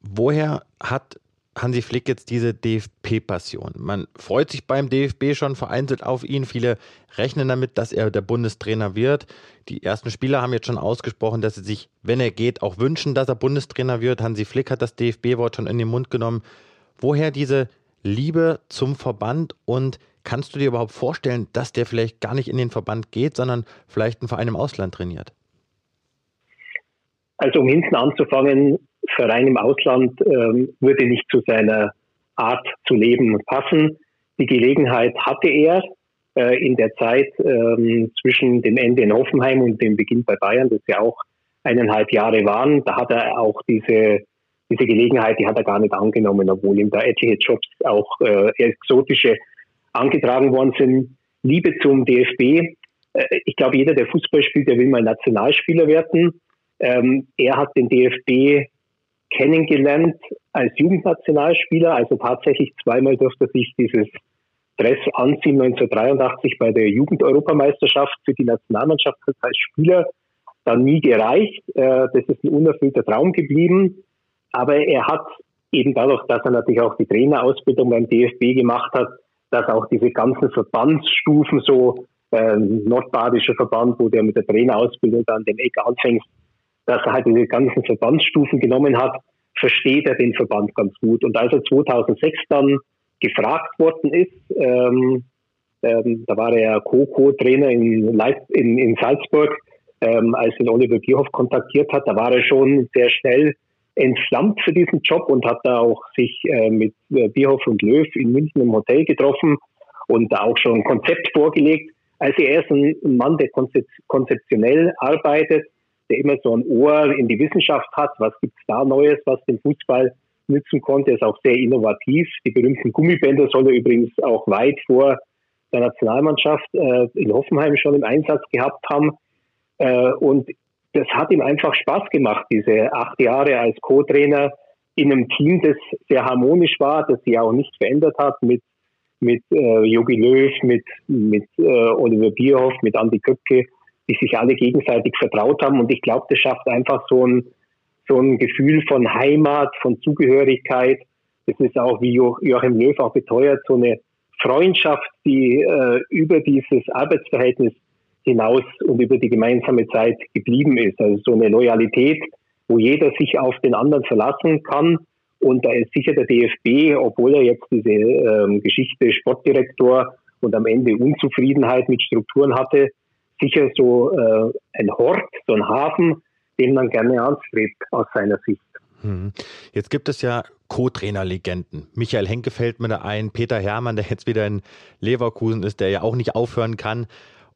Woher hat Hansi Flick jetzt diese DFB-Passion. Man freut sich beim DFB schon vereinzelt auf ihn. Viele rechnen damit, dass er der Bundestrainer wird. Die ersten Spieler haben jetzt schon ausgesprochen, dass sie sich, wenn er geht, auch wünschen, dass er Bundestrainer wird. Hansi Flick hat das DFB-Wort schon in den Mund genommen. Woher diese Liebe zum Verband und kannst du dir überhaupt vorstellen, dass der vielleicht gar nicht in den Verband geht, sondern vielleicht einen Verein im Ausland trainiert? Also um hinten anzufangen, Verein im Ausland ähm, würde nicht zu seiner Art zu leben passen. Die Gelegenheit hatte er, äh, in der Zeit ähm, zwischen dem Ende in Hoffenheim und dem Beginn bei Bayern, das ja auch eineinhalb Jahre waren. Da hat er auch diese, diese Gelegenheit, die hat er gar nicht angenommen, obwohl ihm da etliche Jobs, auch äh, exotische, angetragen worden sind. Liebe zum DFB. Äh, ich glaube, jeder, der Fußball spielt, der will mal Nationalspieler werden. Ähm, er hat den DFB kennengelernt als Jugendnationalspieler, also tatsächlich zweimal durfte er sich dieses Dress anziehen 1983 bei der Jugendeuropameisterschaft für die Nationalmannschaft als Spieler dann nie gereicht. Äh, das ist ein unerfüllter Traum geblieben. Aber er hat eben dadurch, dass er natürlich auch die Trainerausbildung beim DFB gemacht hat, dass auch diese ganzen Verbandsstufen so äh, nordbadischer Verband, wo der mit der Trainerausbildung dann den Eck anfängt, dass er halt diese ganzen Verbandsstufen genommen hat, versteht er den Verband ganz gut. Und als er 2006 dann gefragt worden ist, ähm, ähm, da war er Co-Co-Trainer in, in, in, Salzburg, ähm, als ihn Oliver Bierhoff kontaktiert hat, da war er schon sehr schnell entflammt für diesen Job und hat da auch sich äh, mit äh, Bierhoff und Löw in München im Hotel getroffen und da auch schon ein Konzept vorgelegt. Also er ist ein Mann, der konzeptionell arbeitet, der immer so ein Ohr in die Wissenschaft hat. Was gibt's da Neues, was den Fußball nützen konnte? Ist auch sehr innovativ. Die berühmten Gummibänder soll er übrigens auch weit vor der Nationalmannschaft äh, in Hoffenheim schon im Einsatz gehabt haben. Äh, und das hat ihm einfach Spaß gemacht, diese acht Jahre als Co-Trainer in einem Team, das sehr harmonisch war, das sich auch nicht verändert hat mit mit äh, Jogi Löw, mit mit äh, Oliver Bierhoff, mit Andi Köpke, die sich alle gegenseitig vertraut haben. Und ich glaube, das schafft einfach so ein so ein Gefühl von Heimat, von Zugehörigkeit. Das ist auch, wie Joachim Löw auch beteuert, so eine Freundschaft, die äh, über dieses Arbeitsverhältnis hinaus und über die gemeinsame Zeit geblieben ist. Also so eine Loyalität, wo jeder sich auf den anderen verlassen kann. Und da ist sicher der DFB, obwohl er jetzt diese ähm, Geschichte Sportdirektor und am Ende Unzufriedenheit mit Strukturen hatte, sicher so äh, ein Hort, so ein Hafen, den man gerne anstrebt aus seiner Sicht. Hm. Jetzt gibt es ja Co-Trainer-Legenden. Michael Henke fällt mir da ein, Peter Hermann, der jetzt wieder in Leverkusen ist, der ja auch nicht aufhören kann.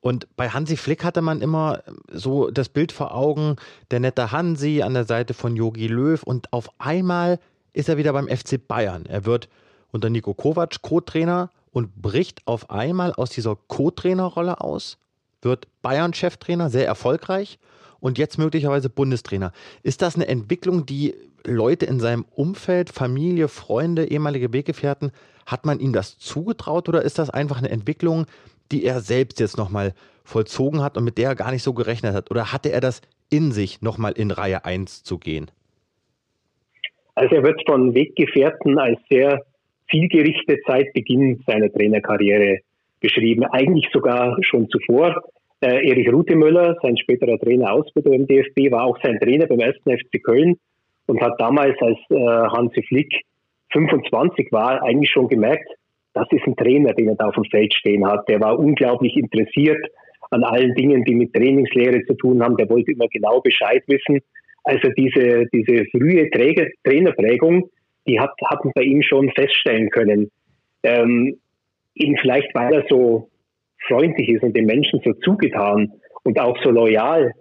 Und bei Hansi Flick hatte man immer so das Bild vor Augen, der nette Hansi an der Seite von Jogi Löw und auf einmal ist er wieder beim FC Bayern. Er wird unter Nico Kovac Co-Trainer und bricht auf einmal aus dieser Co-Trainer-Rolle aus, wird Bayern-Cheftrainer, sehr erfolgreich und jetzt möglicherweise Bundestrainer. Ist das eine Entwicklung, die Leute in seinem Umfeld, Familie, Freunde, ehemalige Weggefährten, hat man ihm das zugetraut oder ist das einfach eine Entwicklung, die er selbst jetzt nochmal vollzogen hat und mit der er gar nicht so gerechnet hat? Oder hatte er das in sich, nochmal in Reihe 1 zu gehen? Also er wird von Weggefährten als sehr zielgerichtet seit Beginn seiner Trainerkarriere beschrieben. Eigentlich sogar schon zuvor. Äh, Erich Rutemöller, sein späterer Trainer Ausbilder im DFB, war auch sein Trainer beim 1. FC Köln und hat damals, als äh, Hansi Flick 25 war, eigentlich schon gemerkt, das ist ein Trainer, den er da auf dem Feld stehen hat. Der war unglaublich interessiert an allen Dingen, die mit Trainingslehre zu tun haben. Der wollte immer genau Bescheid wissen. Also diese, diese frühe Träger, Trainerprägung, die hat, hat man bei ihm schon feststellen können. Ähm, eben vielleicht, weil er so freundlich ist und den Menschen so zugetan und auch so loyal,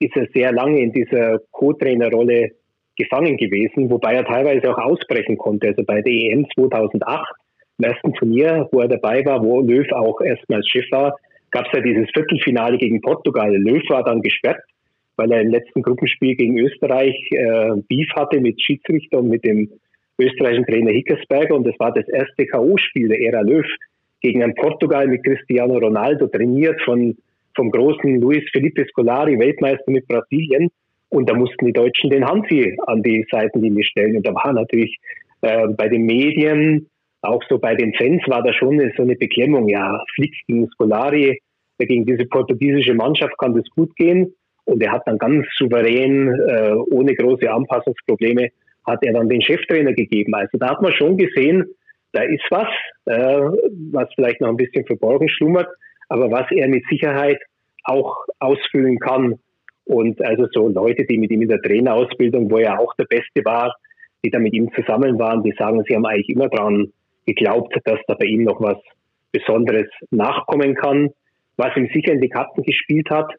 ist er sehr lange in dieser Co-Trainer-Rolle gefangen gewesen, wobei er teilweise auch ausbrechen konnte. Also bei der EM 2008 im ersten Turnier, wo er dabei war, wo Löw auch erstmals Chef war, gab es ja dieses Viertelfinale gegen Portugal. Löw war dann gesperrt, weil er im letzten Gruppenspiel gegen Österreich äh, Beef hatte mit Schiedsrichter und mit dem österreichischen Trainer Hickersberger. Und das war das erste K.O.-Spiel der Ära Löw gegen ein Portugal mit Cristiano Ronaldo, trainiert von, vom großen Luis Felipe Scolari, Weltmeister mit Brasilien. Und da mussten die Deutschen den Hansi an die Seitenlinie stellen. Und da war natürlich äh, bei den Medien auch so bei den Fans war da schon so eine Beklemmung. Ja, Flick gegen Scolari, gegen diese portugiesische Mannschaft kann das gut gehen. Und er hat dann ganz souverän, äh, ohne große Anpassungsprobleme, hat er dann den Cheftrainer gegeben. Also da hat man schon gesehen, da ist was, äh, was vielleicht noch ein bisschen verborgen schlummert, aber was er mit Sicherheit auch ausfüllen kann. Und also so Leute, die mit ihm in der Trainerausbildung, wo er auch der Beste war, die da mit ihm zusammen waren, die sagen, sie haben eigentlich immer dran geglaubt, dass da bei ihm noch was Besonderes nachkommen kann. Was ihm sicher in die Karten gespielt hat,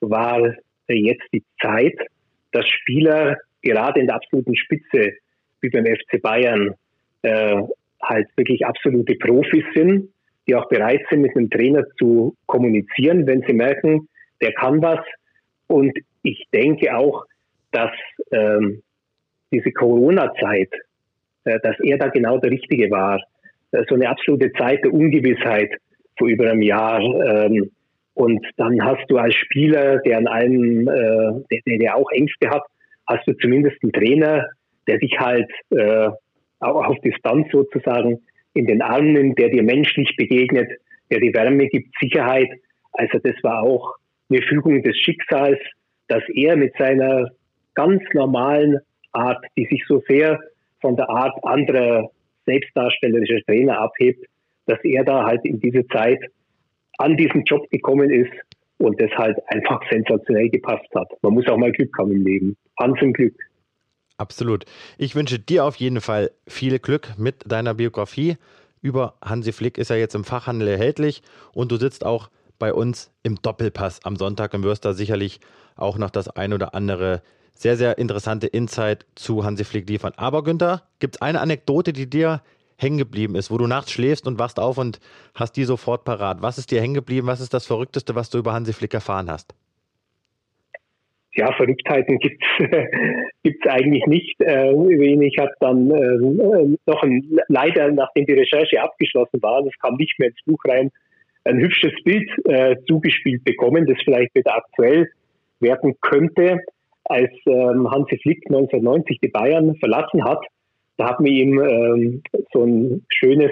war jetzt die Zeit, dass Spieler gerade in der absoluten Spitze, wie beim FC Bayern, äh, halt wirklich absolute Profis sind, die auch bereit sind, mit einem Trainer zu kommunizieren, wenn sie merken, der kann was. Und ich denke auch, dass ähm, diese Corona-Zeit, äh, dass er da genau der Richtige war. Äh, so eine absolute Zeit der Ungewissheit vor über einem Jahr. Ähm, und dann hast du als Spieler, der an einem, äh, der, der auch Ängste hat, hast du zumindest einen Trainer, der dich halt äh, auch auf Distanz sozusagen in den Arm nimmt, der dir menschlich begegnet, der die Wärme gibt, Sicherheit. Also das war auch eine Fügung des Schicksals, dass er mit seiner ganz normalen Art, die sich so sehr von der Art anderer selbstdarstellerischer Trainer abhebt, dass er da halt in diese Zeit an diesen Job gekommen ist und das halt einfach sensationell gepasst hat. Man muss auch mal Glück haben im Leben. Hans im Glück. Absolut. Ich wünsche dir auf jeden Fall viel Glück mit deiner Biografie. Über Hansi Flick ist ja jetzt im Fachhandel erhältlich und du sitzt auch bei uns im Doppelpass am Sonntag und wirst da sicherlich auch noch das ein oder andere sehr, sehr interessante Insight zu Hansi Flick liefern. Aber Günther, gibt es eine Anekdote, die dir hängen geblieben ist, wo du nachts schläfst und wachst auf und hast die sofort parat? Was ist dir hängen geblieben? Was ist das Verrückteste, was du über Hansi Flick erfahren hast? Ja, Verrücktheiten gibt es eigentlich nicht. Äh, ich habe dann äh, noch ein, leider, nachdem die Recherche abgeschlossen war, das kam nicht mehr ins Buch rein, ein hübsches Bild äh, zugespielt bekommen, das vielleicht wieder aktuell werden könnte. Als ähm, Hansi Flick 1990 die Bayern verlassen hat, da hat man ihm ähm, so ein schönes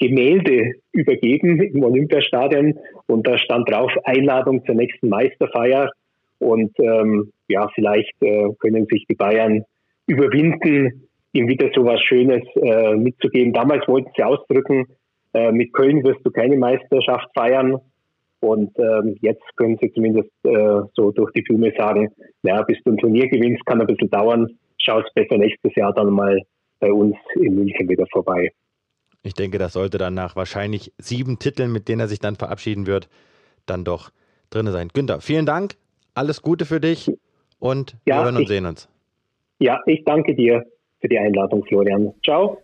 Gemälde übergeben im Olympiastadion und da stand drauf Einladung zur nächsten Meisterfeier und ähm, ja, vielleicht äh, können sich die Bayern überwinden, ihm wieder so was Schönes äh, mitzugeben. Damals wollten sie ausdrücken, äh, mit Köln wirst du keine Meisterschaft feiern. Und ähm, jetzt können sie zumindest äh, so durch die Blume sagen, naja, bis du ein Turnier gewinnst, kann ein bisschen dauern. Schau es besser nächstes Jahr dann mal bei uns in München wieder vorbei. Ich denke, das sollte dann nach wahrscheinlich sieben Titeln, mit denen er sich dann verabschieden wird, dann doch drin sein. Günther, vielen Dank, alles Gute für dich und ja, wir hören und ich, sehen uns. Ja, ich danke dir für die Einladung, Florian. Ciao.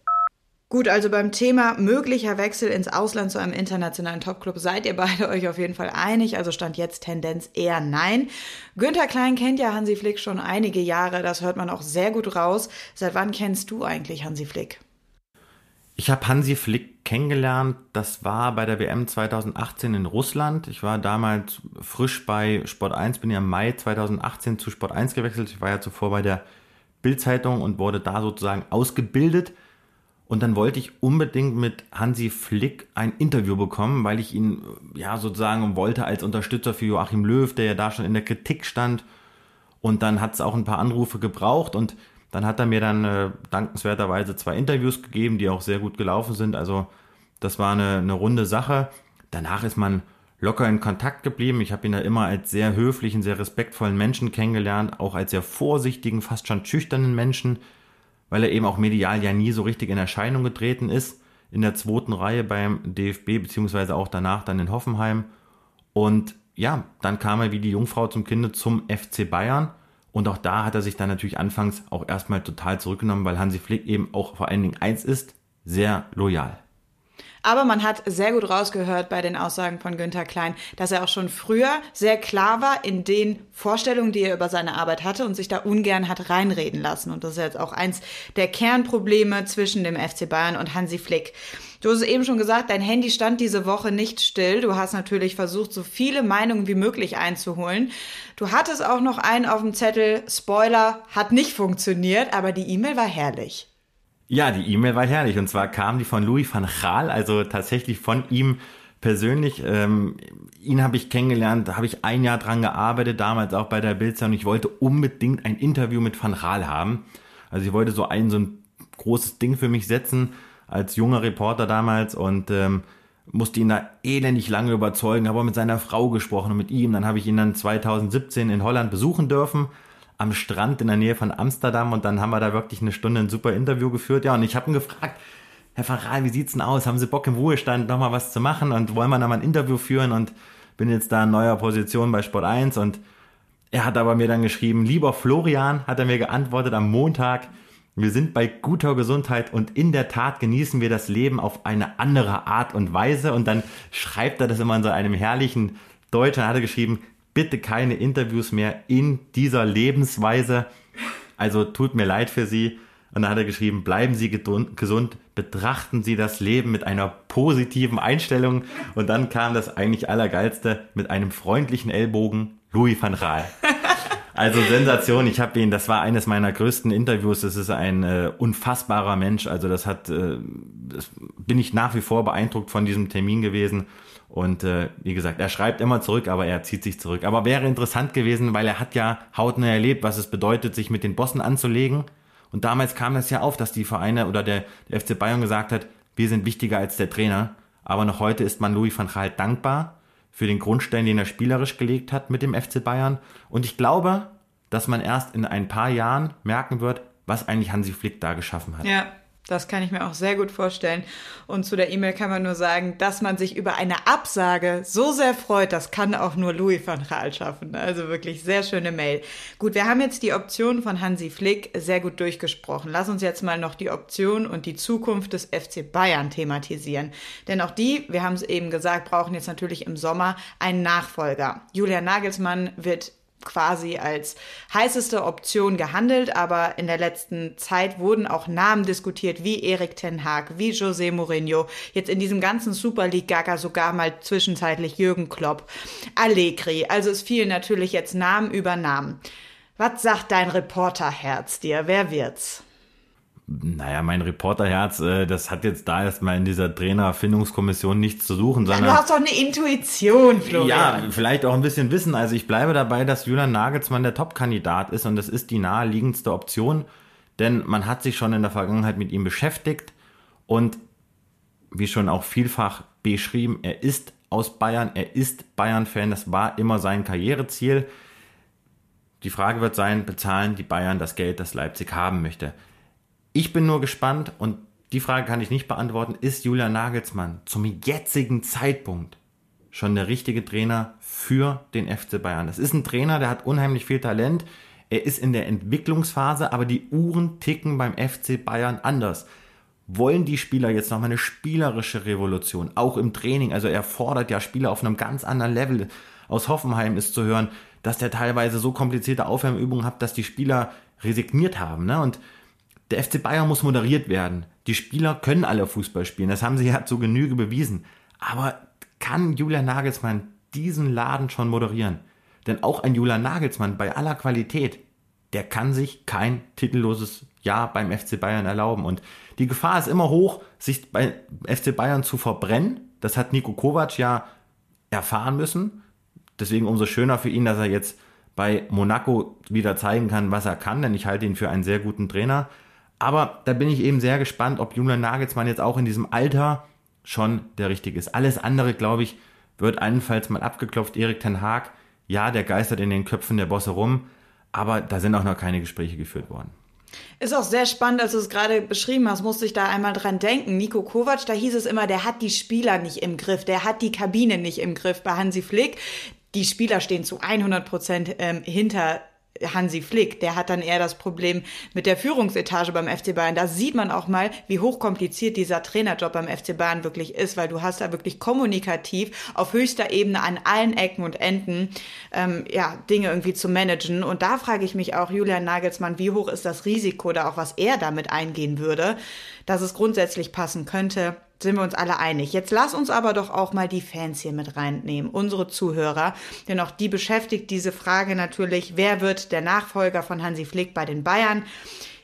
Gut, also beim Thema möglicher Wechsel ins Ausland zu einem internationalen Topclub seid ihr beide euch auf jeden Fall einig. Also stand jetzt Tendenz eher nein. Günther Klein kennt ja Hansi Flick schon einige Jahre. Das hört man auch sehr gut raus. Seit wann kennst du eigentlich Hansi Flick? Ich habe Hansi Flick kennengelernt. Das war bei der WM 2018 in Russland. Ich war damals frisch bei Sport 1, bin ja im Mai 2018 zu Sport 1 gewechselt. Ich war ja zuvor bei der Bildzeitung und wurde da sozusagen ausgebildet und dann wollte ich unbedingt mit Hansi Flick ein Interview bekommen, weil ich ihn ja sozusagen wollte als Unterstützer für Joachim Löw, der ja da schon in der Kritik stand. Und dann hat es auch ein paar Anrufe gebraucht und dann hat er mir dann äh, dankenswerterweise zwei Interviews gegeben, die auch sehr gut gelaufen sind. Also das war eine, eine runde Sache. Danach ist man locker in Kontakt geblieben. Ich habe ihn da immer als sehr höflichen, sehr respektvollen Menschen kennengelernt, auch als sehr vorsichtigen, fast schon schüchternen Menschen weil er eben auch medial ja nie so richtig in Erscheinung getreten ist. In der zweiten Reihe beim DFB, beziehungsweise auch danach dann in Hoffenheim. Und ja, dann kam er wie die Jungfrau zum Kinde zum FC Bayern. Und auch da hat er sich dann natürlich anfangs auch erstmal total zurückgenommen, weil Hansi Flick eben auch vor allen Dingen eins ist, sehr loyal. Aber man hat sehr gut rausgehört bei den Aussagen von Günther Klein, dass er auch schon früher sehr klar war in den Vorstellungen, die er über seine Arbeit hatte und sich da ungern hat reinreden lassen. Und das ist jetzt auch eins der Kernprobleme zwischen dem FC Bayern und Hansi Flick. Du hast es eben schon gesagt, dein Handy stand diese Woche nicht still. Du hast natürlich versucht, so viele Meinungen wie möglich einzuholen. Du hattest auch noch einen auf dem Zettel, Spoiler, hat nicht funktioniert, aber die E-Mail war herrlich. Ja, die E-Mail war herrlich. Und zwar kam die von Louis van Gaal, also tatsächlich von ihm persönlich. Ähm, ihn habe ich kennengelernt, habe ich ein Jahr dran gearbeitet, damals auch bei der Bildzeitung. Ich wollte unbedingt ein Interview mit van Gaal haben. Also ich wollte so ein, so ein großes Ding für mich setzen, als junger Reporter damals und ähm, musste ihn da elendig lange überzeugen, habe mit seiner Frau gesprochen und mit ihm. Dann habe ich ihn dann 2017 in Holland besuchen dürfen am Strand in der Nähe von Amsterdam und dann haben wir da wirklich eine Stunde ein super Interview geführt. Ja, und ich habe ihn gefragt, Herr Faral, wie sieht's denn aus? Haben Sie Bock im Ruhestand nochmal was zu machen und wollen wir nochmal ein Interview führen und bin jetzt da in neuer Position bei Sport 1 und er hat aber mir dann geschrieben, lieber Florian, hat er mir geantwortet am Montag, wir sind bei guter Gesundheit und in der Tat genießen wir das Leben auf eine andere Art und Weise. Und dann schreibt er das immer in so einem herrlichen Deutsch. Dann hat er geschrieben, bitte keine Interviews mehr in dieser Lebensweise. Also tut mir leid für Sie. Und dann hat er geschrieben, bleiben Sie gesund, betrachten Sie das Leben mit einer positiven Einstellung. Und dann kam das eigentlich Allergeilste mit einem freundlichen Ellbogen, Louis van Raal. Also Sensation, ich habe ihn, das war eines meiner größten Interviews, das ist ein äh, unfassbarer Mensch, also das hat, äh, das bin ich nach wie vor beeindruckt von diesem Termin gewesen und äh, wie gesagt, er schreibt immer zurück, aber er zieht sich zurück. Aber wäre interessant gewesen, weil er hat ja hautnah erlebt, was es bedeutet, sich mit den Bossen anzulegen und damals kam das ja auf, dass die Vereine oder der, der FC Bayern gesagt hat, wir sind wichtiger als der Trainer, aber noch heute ist man Louis van Gaal dankbar, für den Grundstein, den er spielerisch gelegt hat mit dem FC Bayern. Und ich glaube, dass man erst in ein paar Jahren merken wird, was eigentlich Hansi Flick da geschaffen hat. Ja. Das kann ich mir auch sehr gut vorstellen. Und zu der E-Mail kann man nur sagen, dass man sich über eine Absage so sehr freut, das kann auch nur Louis van Gaal schaffen. Also wirklich sehr schöne Mail. Gut, wir haben jetzt die Option von Hansi Flick sehr gut durchgesprochen. Lass uns jetzt mal noch die Option und die Zukunft des FC Bayern thematisieren. Denn auch die, wir haben es eben gesagt, brauchen jetzt natürlich im Sommer einen Nachfolger. Julian Nagelsmann wird quasi als heißeste Option gehandelt, aber in der letzten Zeit wurden auch Namen diskutiert wie Erik Ten Haag, wie José Mourinho, jetzt in diesem ganzen Super League Gaga sogar mal zwischenzeitlich Jürgen Klopp, Allegri, also es fielen natürlich jetzt Namen über Namen. Was sagt dein Reporterherz dir? Wer wird's? Naja, mein Reporterherz, äh, das hat jetzt da erstmal in dieser Trainerfindungskommission nichts zu suchen, sondern. Ja, du hast doch eine Intuition, Florian. Ja, vielleicht auch ein bisschen Wissen. Also ich bleibe dabei, dass Julian Nagelsmann der Top-Kandidat ist und das ist die naheliegendste Option, denn man hat sich schon in der Vergangenheit mit ihm beschäftigt und wie schon auch vielfach beschrieben, er ist aus Bayern, er ist Bayern-Fan, das war immer sein Karriereziel. Die Frage wird sein, bezahlen die Bayern das Geld, das Leipzig haben möchte? Ich bin nur gespannt und die Frage kann ich nicht beantworten. Ist Julian Nagelsmann zum jetzigen Zeitpunkt schon der richtige Trainer für den FC Bayern? Das ist ein Trainer, der hat unheimlich viel Talent. Er ist in der Entwicklungsphase, aber die Uhren ticken beim FC Bayern anders. Wollen die Spieler jetzt nochmal eine spielerische Revolution, auch im Training? Also er fordert ja Spieler auf einem ganz anderen Level. Aus Hoffenheim ist zu hören, dass der teilweise so komplizierte Aufwärmübungen hat, dass die Spieler resigniert haben. Ne? Und der FC Bayern muss moderiert werden. Die Spieler können alle Fußball spielen. Das haben sie ja zu Genüge bewiesen. Aber kann Julian Nagelsmann diesen Laden schon moderieren? Denn auch ein Julian Nagelsmann bei aller Qualität, der kann sich kein titelloses Jahr beim FC Bayern erlauben. Und die Gefahr ist immer hoch, sich bei FC Bayern zu verbrennen. Das hat Nico Kovac ja erfahren müssen. Deswegen umso schöner für ihn, dass er jetzt bei Monaco wieder zeigen kann, was er kann, denn ich halte ihn für einen sehr guten Trainer. Aber da bin ich eben sehr gespannt, ob Julian Nagelsmann jetzt auch in diesem Alter schon der richtige ist. Alles andere, glaube ich, wird allenfalls mal abgeklopft. Erik Ten Haag, ja, der geistert in den Köpfen der Bosse rum, aber da sind auch noch keine Gespräche geführt worden. Ist auch sehr spannend, als du es gerade beschrieben hast, musste ich da einmal dran denken. Nico Kovac, da hieß es immer, der hat die Spieler nicht im Griff, der hat die Kabine nicht im Griff. Bei Hansi Flick, die Spieler stehen zu 100 Prozent ähm, hinter Hansi Flick, der hat dann eher das Problem mit der Führungsetage beim FC Bayern. Da sieht man auch mal, wie hochkompliziert dieser Trainerjob beim FC Bayern wirklich ist, weil du hast da wirklich kommunikativ auf höchster Ebene an allen Ecken und Enden ähm, ja Dinge irgendwie zu managen. Und da frage ich mich auch, Julian Nagelsmann, wie hoch ist das Risiko da auch, was er damit eingehen würde, dass es grundsätzlich passen könnte sind wir uns alle einig. Jetzt lass uns aber doch auch mal die Fans hier mit reinnehmen, unsere Zuhörer, denn auch die beschäftigt diese Frage natürlich, wer wird der Nachfolger von Hansi Flick bei den Bayern?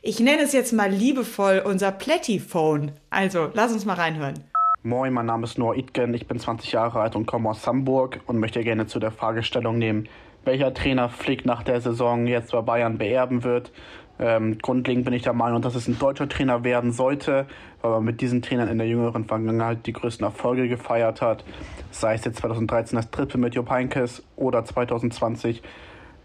Ich nenne es jetzt mal liebevoll unser Plättiphone. Also, lass uns mal reinhören. Moin, mein Name ist Noah Itgen, ich bin 20 Jahre alt und komme aus Hamburg und möchte gerne zu der Fragestellung nehmen, welcher Trainer Flick nach der Saison jetzt bei Bayern beerben wird. Ähm, grundlegend bin ich der Meinung, dass es ein deutscher Trainer werden sollte, weil man mit diesen Trainern in der jüngeren Vergangenheit die größten Erfolge gefeiert hat. Sei es jetzt 2013 das Triple mit Jupp Heynckes oder 2020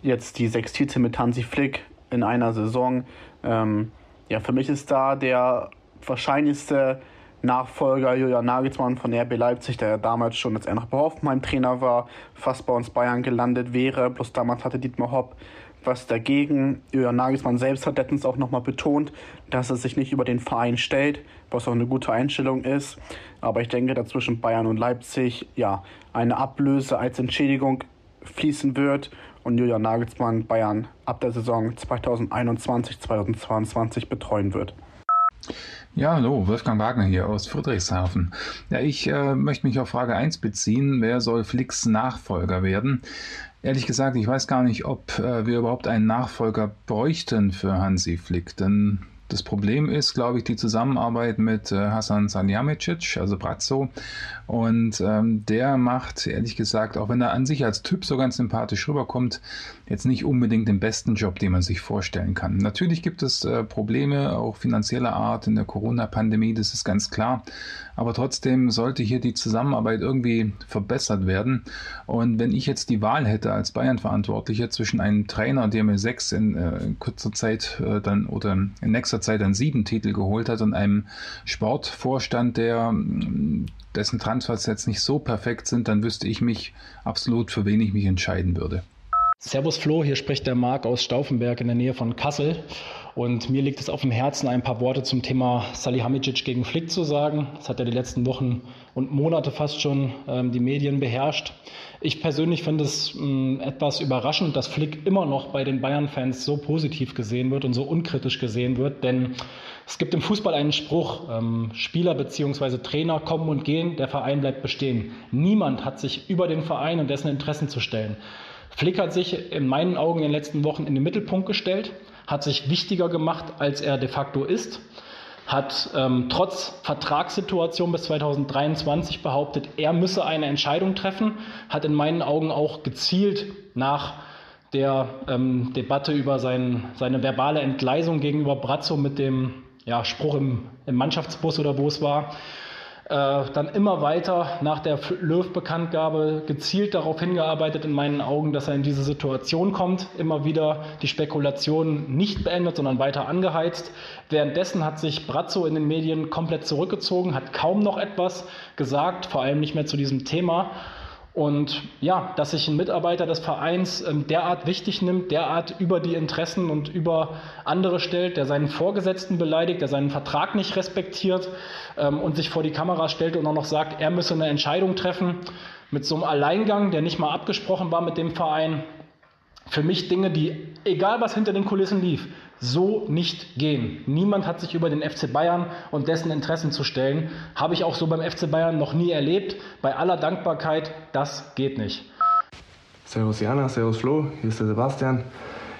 jetzt die sechs Titel mit Hansi Flick in einer Saison. Ähm, ja, für mich ist da der wahrscheinlichste Nachfolger Julian Nagelsmann von RB Leipzig, der damals schon als Eintracht Hoffenheim Trainer war, fast bei uns Bayern gelandet wäre. Bloß damals hatte Dietmar Hopp was dagegen. Julian Nagelsmann selbst hat letztens auch nochmal betont, dass er sich nicht über den Verein stellt, was auch eine gute Einstellung ist. Aber ich denke, dazwischen Bayern und Leipzig, ja, eine Ablöse als Entschädigung fließen wird und Julian Nagelsmann Bayern ab der Saison 2021-2022 betreuen wird. Ja, hallo, Wolfgang Wagner hier aus Friedrichshafen. Ja, ich äh, möchte mich auf Frage 1 beziehen. Wer soll Flicks Nachfolger werden? Ehrlich gesagt, ich weiß gar nicht, ob äh, wir überhaupt einen Nachfolger bräuchten für Hansi Flick, denn das Problem ist, glaube ich, die Zusammenarbeit mit äh, Hasan Salihamidzic, also Brazzo. Und ähm, der macht, ehrlich gesagt, auch wenn er an sich als Typ so ganz sympathisch rüberkommt, jetzt nicht unbedingt den besten Job, den man sich vorstellen kann. Natürlich gibt es äh, Probleme, auch finanzieller Art in der Corona-Pandemie, das ist ganz klar. Aber trotzdem sollte hier die Zusammenarbeit irgendwie verbessert werden. Und wenn ich jetzt die Wahl hätte als Bayern-Verantwortlicher zwischen einem Trainer, der mir sechs in, äh, kurzer Zeit äh, dann oder in nächster Zeit dann sieben Titel geholt hat und einem Sportvorstand, der dessen Transfers jetzt nicht so perfekt sind, dann wüsste ich mich absolut, für wen ich mich entscheiden würde. Servus Flo, hier spricht der Marc aus Stauffenberg in der Nähe von Kassel. Und mir liegt es auf dem Herzen, ein paar Worte zum Thema Salihamidzic gegen Flick zu sagen. Das hat ja die letzten Wochen und Monate fast schon ähm, die Medien beherrscht. Ich persönlich finde es ähm, etwas überraschend, dass Flick immer noch bei den Bayern-Fans so positiv gesehen wird und so unkritisch gesehen wird. Denn es gibt im Fußball einen Spruch, ähm, Spieler bzw. Trainer kommen und gehen, der Verein bleibt bestehen. Niemand hat sich über den Verein und dessen Interessen zu stellen. Flick hat sich in meinen Augen in den letzten Wochen in den Mittelpunkt gestellt, hat sich wichtiger gemacht, als er de facto ist, hat ähm, trotz Vertragssituation bis 2023 behauptet, er müsse eine Entscheidung treffen, hat in meinen Augen auch gezielt nach der ähm, Debatte über sein, seine verbale Entgleisung gegenüber Brazzo mit dem ja, Spruch im, im Mannschaftsbus oder wo es war, dann immer weiter nach der Löw-Bekanntgabe gezielt darauf hingearbeitet, in meinen Augen, dass er in diese Situation kommt, immer wieder die Spekulation nicht beendet, sondern weiter angeheizt. Währenddessen hat sich Brazzo in den Medien komplett zurückgezogen, hat kaum noch etwas gesagt, vor allem nicht mehr zu diesem Thema. Und ja, dass sich ein Mitarbeiter des Vereins ähm, derart wichtig nimmt, derart über die Interessen und über andere stellt, der seinen Vorgesetzten beleidigt, der seinen Vertrag nicht respektiert ähm, und sich vor die Kamera stellt und auch noch sagt, er müsse eine Entscheidung treffen mit so einem Alleingang, der nicht mal abgesprochen war mit dem Verein. Für mich Dinge, die, egal was hinter den Kulissen lief, so nicht gehen. Niemand hat sich über den FC Bayern und dessen Interessen zu stellen. Habe ich auch so beim FC Bayern noch nie erlebt. Bei aller Dankbarkeit, das geht nicht. Servus Jana, Servus Flo, hier ist der Sebastian.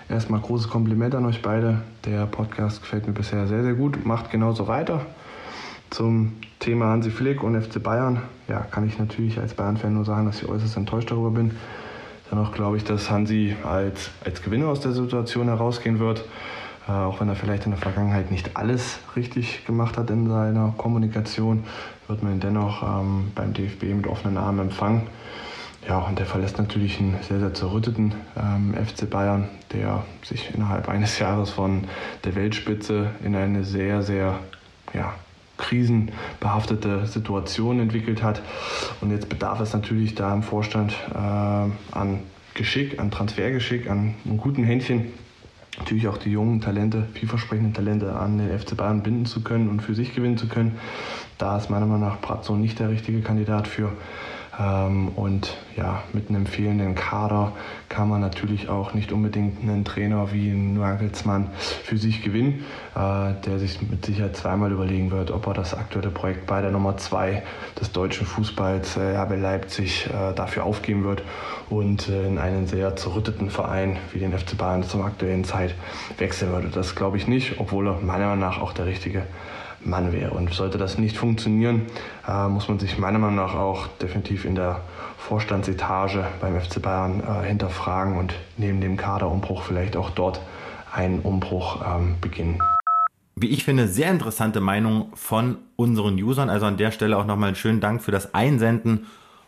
Erstmal großes Kompliment an euch beide. Der Podcast gefällt mir bisher sehr, sehr gut. Macht genauso weiter. Zum Thema Hansi Flick und FC Bayern, ja, kann ich natürlich als Bayern-Fan nur sagen, dass ich äußerst enttäuscht darüber bin. Dennoch glaube ich, dass Hansi als, als Gewinner aus der Situation herausgehen wird. Äh, auch wenn er vielleicht in der Vergangenheit nicht alles richtig gemacht hat in seiner Kommunikation, wird man ihn dennoch ähm, beim DFB mit offenen Armen empfangen. Ja, und der verlässt natürlich einen sehr, sehr zerrütteten ähm, FC Bayern, der sich innerhalb eines Jahres von der Weltspitze in eine sehr, sehr ja, krisenbehaftete Situation entwickelt hat. Und jetzt bedarf es natürlich da im Vorstand äh, an Geschick, an Transfergeschick, an einem guten Händchen, natürlich auch die jungen Talente, vielversprechenden Talente an den FC Bayern binden zu können und für sich gewinnen zu können. Da ist meiner Meinung nach Brazzo nicht der richtige Kandidat für. Ähm, und ja, mit einem fehlenden Kader kann man natürlich auch nicht unbedingt einen Trainer wie Nagelsmann für sich gewinnen, äh, der sich mit Sicherheit zweimal überlegen wird, ob er das aktuelle Projekt bei der Nummer 2 des deutschen Fußballs äh, RB Leipzig äh, dafür aufgeben wird und in einen sehr zerrütteten Verein wie den FC Bayern zum aktuellen Zeit wechseln würde. Das glaube ich nicht, obwohl er meiner Meinung nach auch der richtige Mann wäre. Und sollte das nicht funktionieren, äh, muss man sich meiner Meinung nach auch definitiv in der Vorstandsetage beim FC Bayern äh, hinterfragen und neben dem Kaderumbruch vielleicht auch dort einen Umbruch ähm, beginnen. Wie ich finde, sehr interessante Meinung von unseren Usern. Also an der Stelle auch nochmal einen schönen Dank für das Einsenden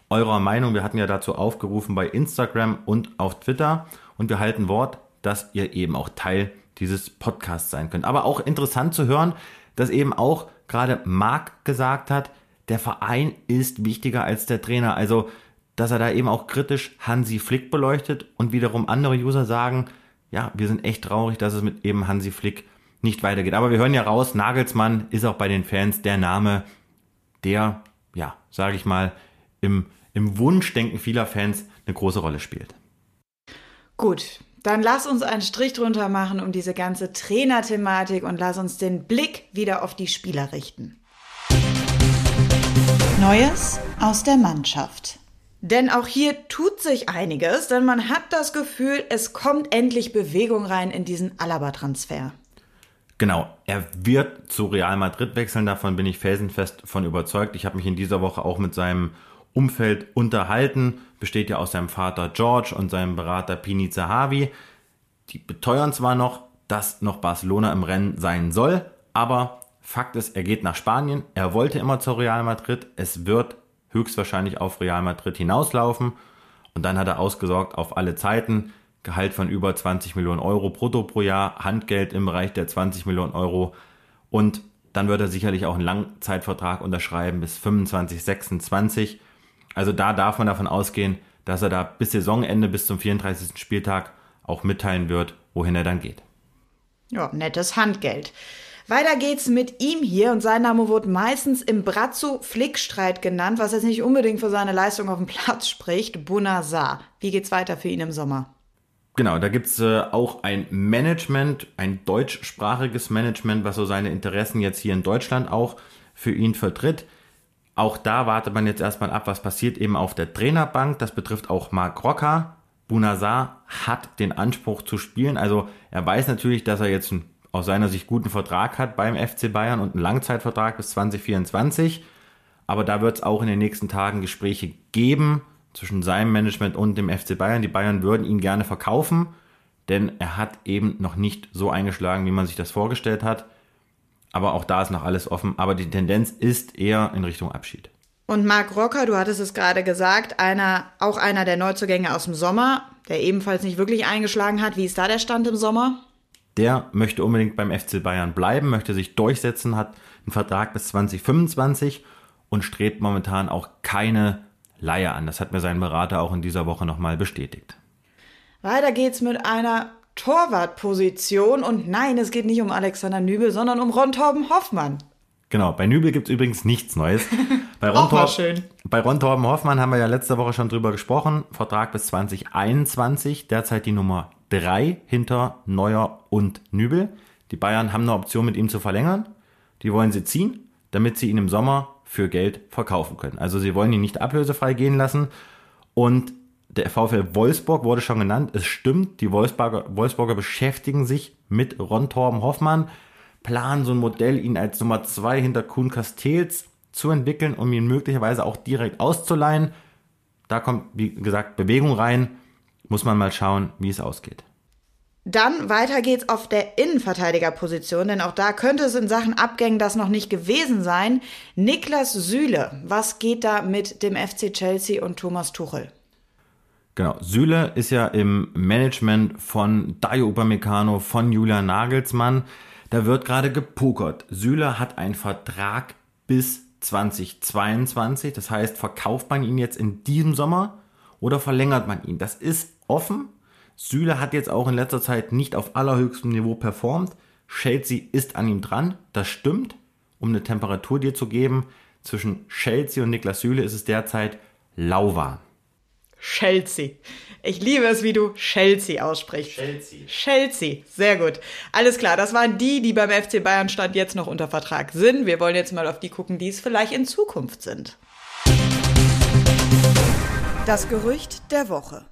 eurer Meinung. Wir hatten ja dazu aufgerufen bei Instagram und auf Twitter. Und wir halten Wort, dass ihr eben auch Teil dieses Podcasts sein könnt. Aber auch interessant zu hören, dass eben auch gerade Marc gesagt hat, der Verein ist wichtiger als der Trainer. Also, dass er da eben auch kritisch Hansi Flick beleuchtet und wiederum andere User sagen, ja, wir sind echt traurig, dass es mit eben Hansi Flick nicht weitergeht. Aber wir hören ja raus, Nagelsmann ist auch bei den Fans der Name, der, ja, sage ich mal, im, im Wunschdenken vieler Fans eine große Rolle spielt. Gut, dann lass uns einen Strich drunter machen um diese ganze Trainerthematik und lass uns den Blick wieder auf die Spieler richten. Neues aus der Mannschaft. Denn auch hier tut sich einiges, denn man hat das Gefühl, es kommt endlich Bewegung rein in diesen Alaba-Transfer. Genau, er wird zu Real Madrid wechseln, davon bin ich felsenfest von überzeugt. Ich habe mich in dieser Woche auch mit seinem Umfeld unterhalten, besteht ja aus seinem Vater George und seinem Berater Pini Zahavi. Die beteuern zwar noch, dass noch Barcelona im Rennen sein soll, aber Fakt ist, er geht nach Spanien. Er wollte immer zu Real Madrid. Es wird höchstwahrscheinlich auf Real Madrid hinauslaufen. Und dann hat er ausgesorgt auf alle Zeiten. Gehalt von über 20 Millionen Euro brutto pro Jahr, Handgeld im Bereich der 20 Millionen Euro. Und dann wird er sicherlich auch einen Langzeitvertrag unterschreiben bis 25, 26. Also da darf man davon ausgehen, dass er da bis Saisonende, bis zum 34. Spieltag auch mitteilen wird, wohin er dann geht. Ja, nettes Handgeld. Weiter geht's mit ihm hier und sein Name wurde meistens im Brazzo-Flick-Streit genannt, was jetzt nicht unbedingt für seine Leistung auf dem Platz spricht. Bunazar. Wie geht's weiter für ihn im Sommer? Genau, da gibt's äh, auch ein Management, ein deutschsprachiges Management, was so seine Interessen jetzt hier in Deutschland auch für ihn vertritt. Auch da wartet man jetzt erstmal ab, was passiert eben auf der Trainerbank. Das betrifft auch Marc Rocker. Bunazar hat den Anspruch zu spielen. Also er weiß natürlich, dass er jetzt ein aus seiner Sicht guten Vertrag hat beim FC Bayern und einen Langzeitvertrag bis 2024. Aber da wird es auch in den nächsten Tagen Gespräche geben zwischen seinem Management und dem FC Bayern. Die Bayern würden ihn gerne verkaufen, denn er hat eben noch nicht so eingeschlagen, wie man sich das vorgestellt hat. Aber auch da ist noch alles offen. Aber die Tendenz ist eher in Richtung Abschied. Und Marc Rocker, du hattest es gerade gesagt, einer, auch einer der Neuzugänge aus dem Sommer, der ebenfalls nicht wirklich eingeschlagen hat. Wie ist da der Stand im Sommer? der möchte unbedingt beim FC Bayern bleiben, möchte sich durchsetzen, hat einen Vertrag bis 2025 und strebt momentan auch keine Leihe an. Das hat mir sein Berater auch in dieser Woche nochmal bestätigt. Weiter geht's mit einer Torwartposition und nein, es geht nicht um Alexander Nübel, sondern um Ron Torben Hoffmann. Genau, bei Nübel gibt es übrigens nichts Neues. Bei Ron, Tor schön. bei Ron Torben Hoffmann haben wir ja letzte Woche schon drüber gesprochen. Vertrag bis 2021, derzeit die Nummer drei hinter Neuer und Nübel. Die Bayern haben eine Option mit ihm zu verlängern. Die wollen sie ziehen, damit sie ihn im Sommer für Geld verkaufen können. Also sie wollen ihn nicht ablösefrei gehen lassen. Und der VfL Wolfsburg wurde schon genannt. Es stimmt, die Wolfsburger, Wolfsburger beschäftigen sich mit Ron Torben Hoffmann, planen so ein Modell, ihn als Nummer zwei hinter Kuhn Castells zu entwickeln, um ihn möglicherweise auch direkt auszuleihen. Da kommt, wie gesagt, Bewegung rein muss man mal schauen, wie es ausgeht. Dann weiter geht's auf der Innenverteidigerposition, denn auch da könnte es in Sachen Abgängen das noch nicht gewesen sein. Niklas Süle, was geht da mit dem FC Chelsea und Thomas Tuchel? Genau, Süle ist ja im Management von Dario Upamecano, von Julian Nagelsmann. Da wird gerade gepokert. Süle hat einen Vertrag bis 2022, das heißt, verkauft man ihn jetzt in diesem Sommer oder verlängert man ihn? Das ist offen. Süle hat jetzt auch in letzter Zeit nicht auf allerhöchstem Niveau performt. Chelsea ist an ihm dran, das stimmt. Um eine Temperatur dir zu geben, zwischen Chelsea und Niklas Süle ist es derzeit lauwarm. Chelsea. Ich liebe es, wie du Chelsea aussprichst. Chelsea. Chelsea. Sehr gut. Alles klar. Das waren die, die beim FC Bayern Stand jetzt noch unter Vertrag sind. Wir wollen jetzt mal auf die gucken, die es vielleicht in Zukunft sind. Das Gerücht der Woche.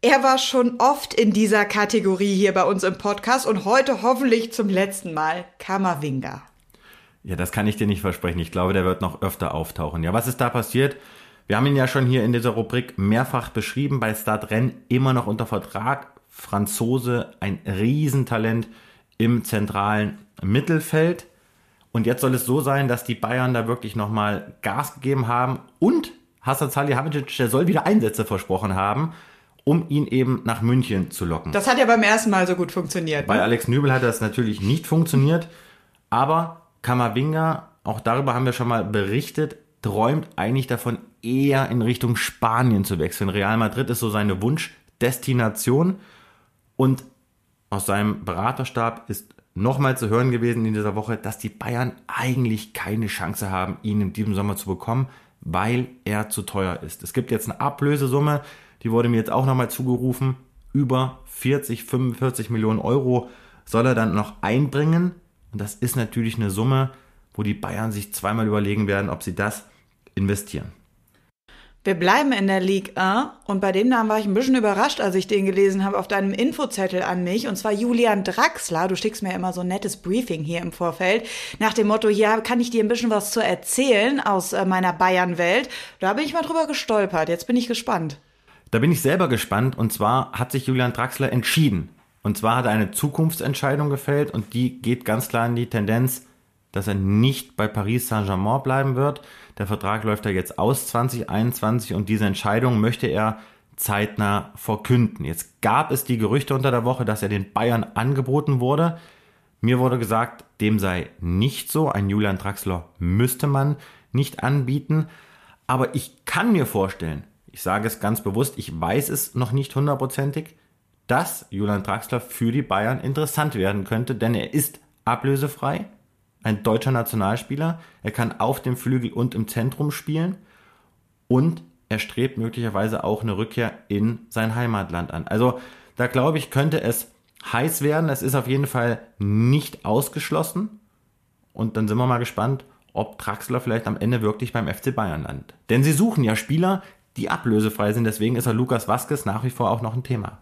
Er war schon oft in dieser Kategorie hier bei uns im Podcast und heute hoffentlich zum letzten Mal Kammerwinger. Ja, das kann ich dir nicht versprechen. Ich glaube, der wird noch öfter auftauchen. Ja, was ist da passiert? Wir haben ihn ja schon hier in dieser Rubrik mehrfach beschrieben, bei Start Rennes immer noch unter Vertrag. Franzose, ein Riesentalent im zentralen Mittelfeld. Und jetzt soll es so sein, dass die Bayern da wirklich nochmal Gas gegeben haben und Hassan Salihamidzic, der soll wieder Einsätze versprochen haben, um ihn eben nach München zu locken. Das hat ja beim ersten Mal so gut funktioniert. Bei ne? Alex Nübel hat das natürlich nicht funktioniert, aber Kamavinga auch darüber haben wir schon mal berichtet, träumt eigentlich davon, eher in Richtung Spanien zu wechseln. Real Madrid ist so seine Wunschdestination und aus seinem Beraterstab ist nochmal zu hören gewesen in dieser Woche, dass die Bayern eigentlich keine Chance haben, ihn in diesem Sommer zu bekommen, weil er zu teuer ist. Es gibt jetzt eine Ablösesumme, die wurde mir jetzt auch nochmal zugerufen, über 40, 45 Millionen Euro soll er dann noch einbringen. Und das ist natürlich eine Summe, wo die Bayern sich zweimal überlegen werden, ob sie das investieren. Wir bleiben in der Ligue 1 und bei dem Namen war ich ein bisschen überrascht, als ich den gelesen habe auf deinem Infozettel an mich und zwar Julian Draxler. Du schickst mir immer so ein nettes Briefing hier im Vorfeld nach dem Motto, hier kann ich dir ein bisschen was zu erzählen aus äh, meiner Bayern-Welt. Da bin ich mal drüber gestolpert. Jetzt bin ich gespannt. Da bin ich selber gespannt und zwar hat sich Julian Draxler entschieden. Und zwar hat er eine Zukunftsentscheidung gefällt und die geht ganz klar in die Tendenz, dass er nicht bei Paris Saint-Germain bleiben wird. Der Vertrag läuft ja jetzt aus 2021 und diese Entscheidung möchte er zeitnah verkünden. Jetzt gab es die Gerüchte unter der Woche, dass er den Bayern angeboten wurde. Mir wurde gesagt, dem sei nicht so. Ein Julian Draxler müsste man nicht anbieten. Aber ich kann mir vorstellen, ich sage es ganz bewusst, ich weiß es noch nicht hundertprozentig, dass Julian Draxler für die Bayern interessant werden könnte, denn er ist ablösefrei ein deutscher Nationalspieler. Er kann auf dem Flügel und im Zentrum spielen und er strebt möglicherweise auch eine Rückkehr in sein Heimatland an. Also da glaube ich, könnte es heiß werden. Es ist auf jeden Fall nicht ausgeschlossen. Und dann sind wir mal gespannt, ob Traxler vielleicht am Ende wirklich beim FC Bayern landet. Denn sie suchen ja Spieler, die ablösefrei sind. Deswegen ist er Lukas Vasquez nach wie vor auch noch ein Thema.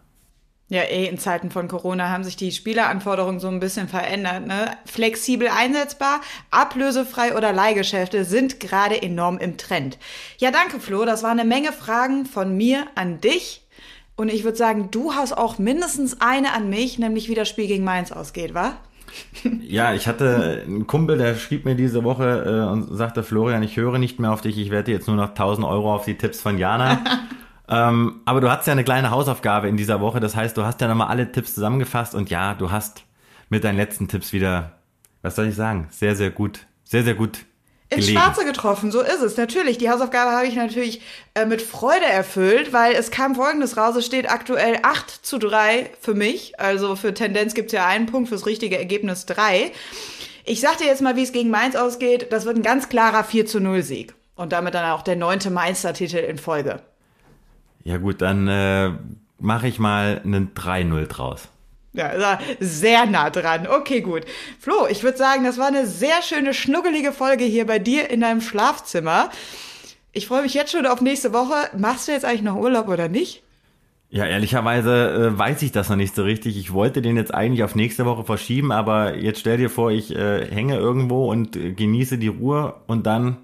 Ja, eh, in Zeiten von Corona haben sich die Spieleranforderungen so ein bisschen verändert. Ne? Flexibel einsetzbar, ablösefrei oder Leihgeschäfte sind gerade enorm im Trend. Ja, danke Flo, das war eine Menge Fragen von mir an dich. Und ich würde sagen, du hast auch mindestens eine an mich, nämlich wie das Spiel gegen Mainz ausgeht, wa? Ja, ich hatte einen Kumpel, der schrieb mir diese Woche äh, und sagte, Florian, ich höre nicht mehr auf dich, ich wette jetzt nur noch 1000 Euro auf die Tipps von Jana. Ähm, aber du hast ja eine kleine Hausaufgabe in dieser Woche. Das heißt, du hast ja nochmal alle Tipps zusammengefasst und ja, du hast mit deinen letzten Tipps wieder, was soll ich sagen, sehr, sehr gut, sehr, sehr gut ins Schwarze getroffen, so ist es. Natürlich, die Hausaufgabe habe ich natürlich äh, mit Freude erfüllt, weil es kam folgendes raus, es steht aktuell 8 zu 3 für mich. Also für Tendenz gibt es ja einen Punkt, fürs richtige Ergebnis 3. Ich sag dir jetzt mal, wie es gegen Mainz ausgeht. Das wird ein ganz klarer 4 zu 0 Sieg. Und damit dann auch der neunte Meistertitel in Folge. Ja gut, dann äh, mache ich mal einen 3-0 draus. Ja, sehr nah dran. Okay, gut. Flo, ich würde sagen, das war eine sehr schöne, schnuggelige Folge hier bei dir in deinem Schlafzimmer. Ich freue mich jetzt schon auf nächste Woche. Machst du jetzt eigentlich noch Urlaub oder nicht? Ja, ehrlicherweise äh, weiß ich das noch nicht so richtig. Ich wollte den jetzt eigentlich auf nächste Woche verschieben, aber jetzt stell dir vor, ich äh, hänge irgendwo und äh, genieße die Ruhe und dann,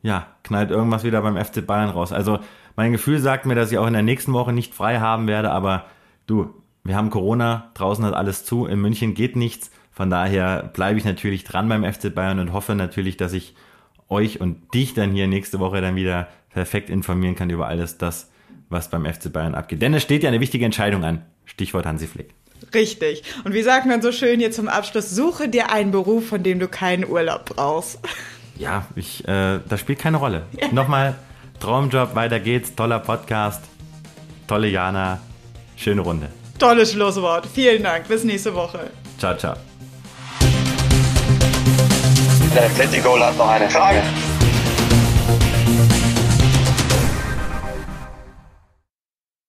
ja, knallt irgendwas wieder beim FC Bayern raus. Also mein Gefühl sagt mir, dass ich auch in der nächsten Woche nicht frei haben werde, aber du, wir haben Corona, draußen hat alles zu, in München geht nichts. Von daher bleibe ich natürlich dran beim FC Bayern und hoffe natürlich, dass ich euch und dich dann hier nächste Woche dann wieder perfekt informieren kann über alles das, was beim FC Bayern abgeht. Denn es steht ja eine wichtige Entscheidung an. Stichwort Hansi Flick. Richtig. Und wie sagt man so schön hier zum Abschluss, suche dir einen Beruf, von dem du keinen Urlaub brauchst. Ja, ich, äh, das spielt keine Rolle. Ja. Nochmal Traumjob, weiter geht's, toller Podcast, tolle Jana, schöne Runde. Tolles Schlusswort. Vielen Dank. Bis nächste Woche. Ciao, ciao. Der Atletico hat noch eine Frage.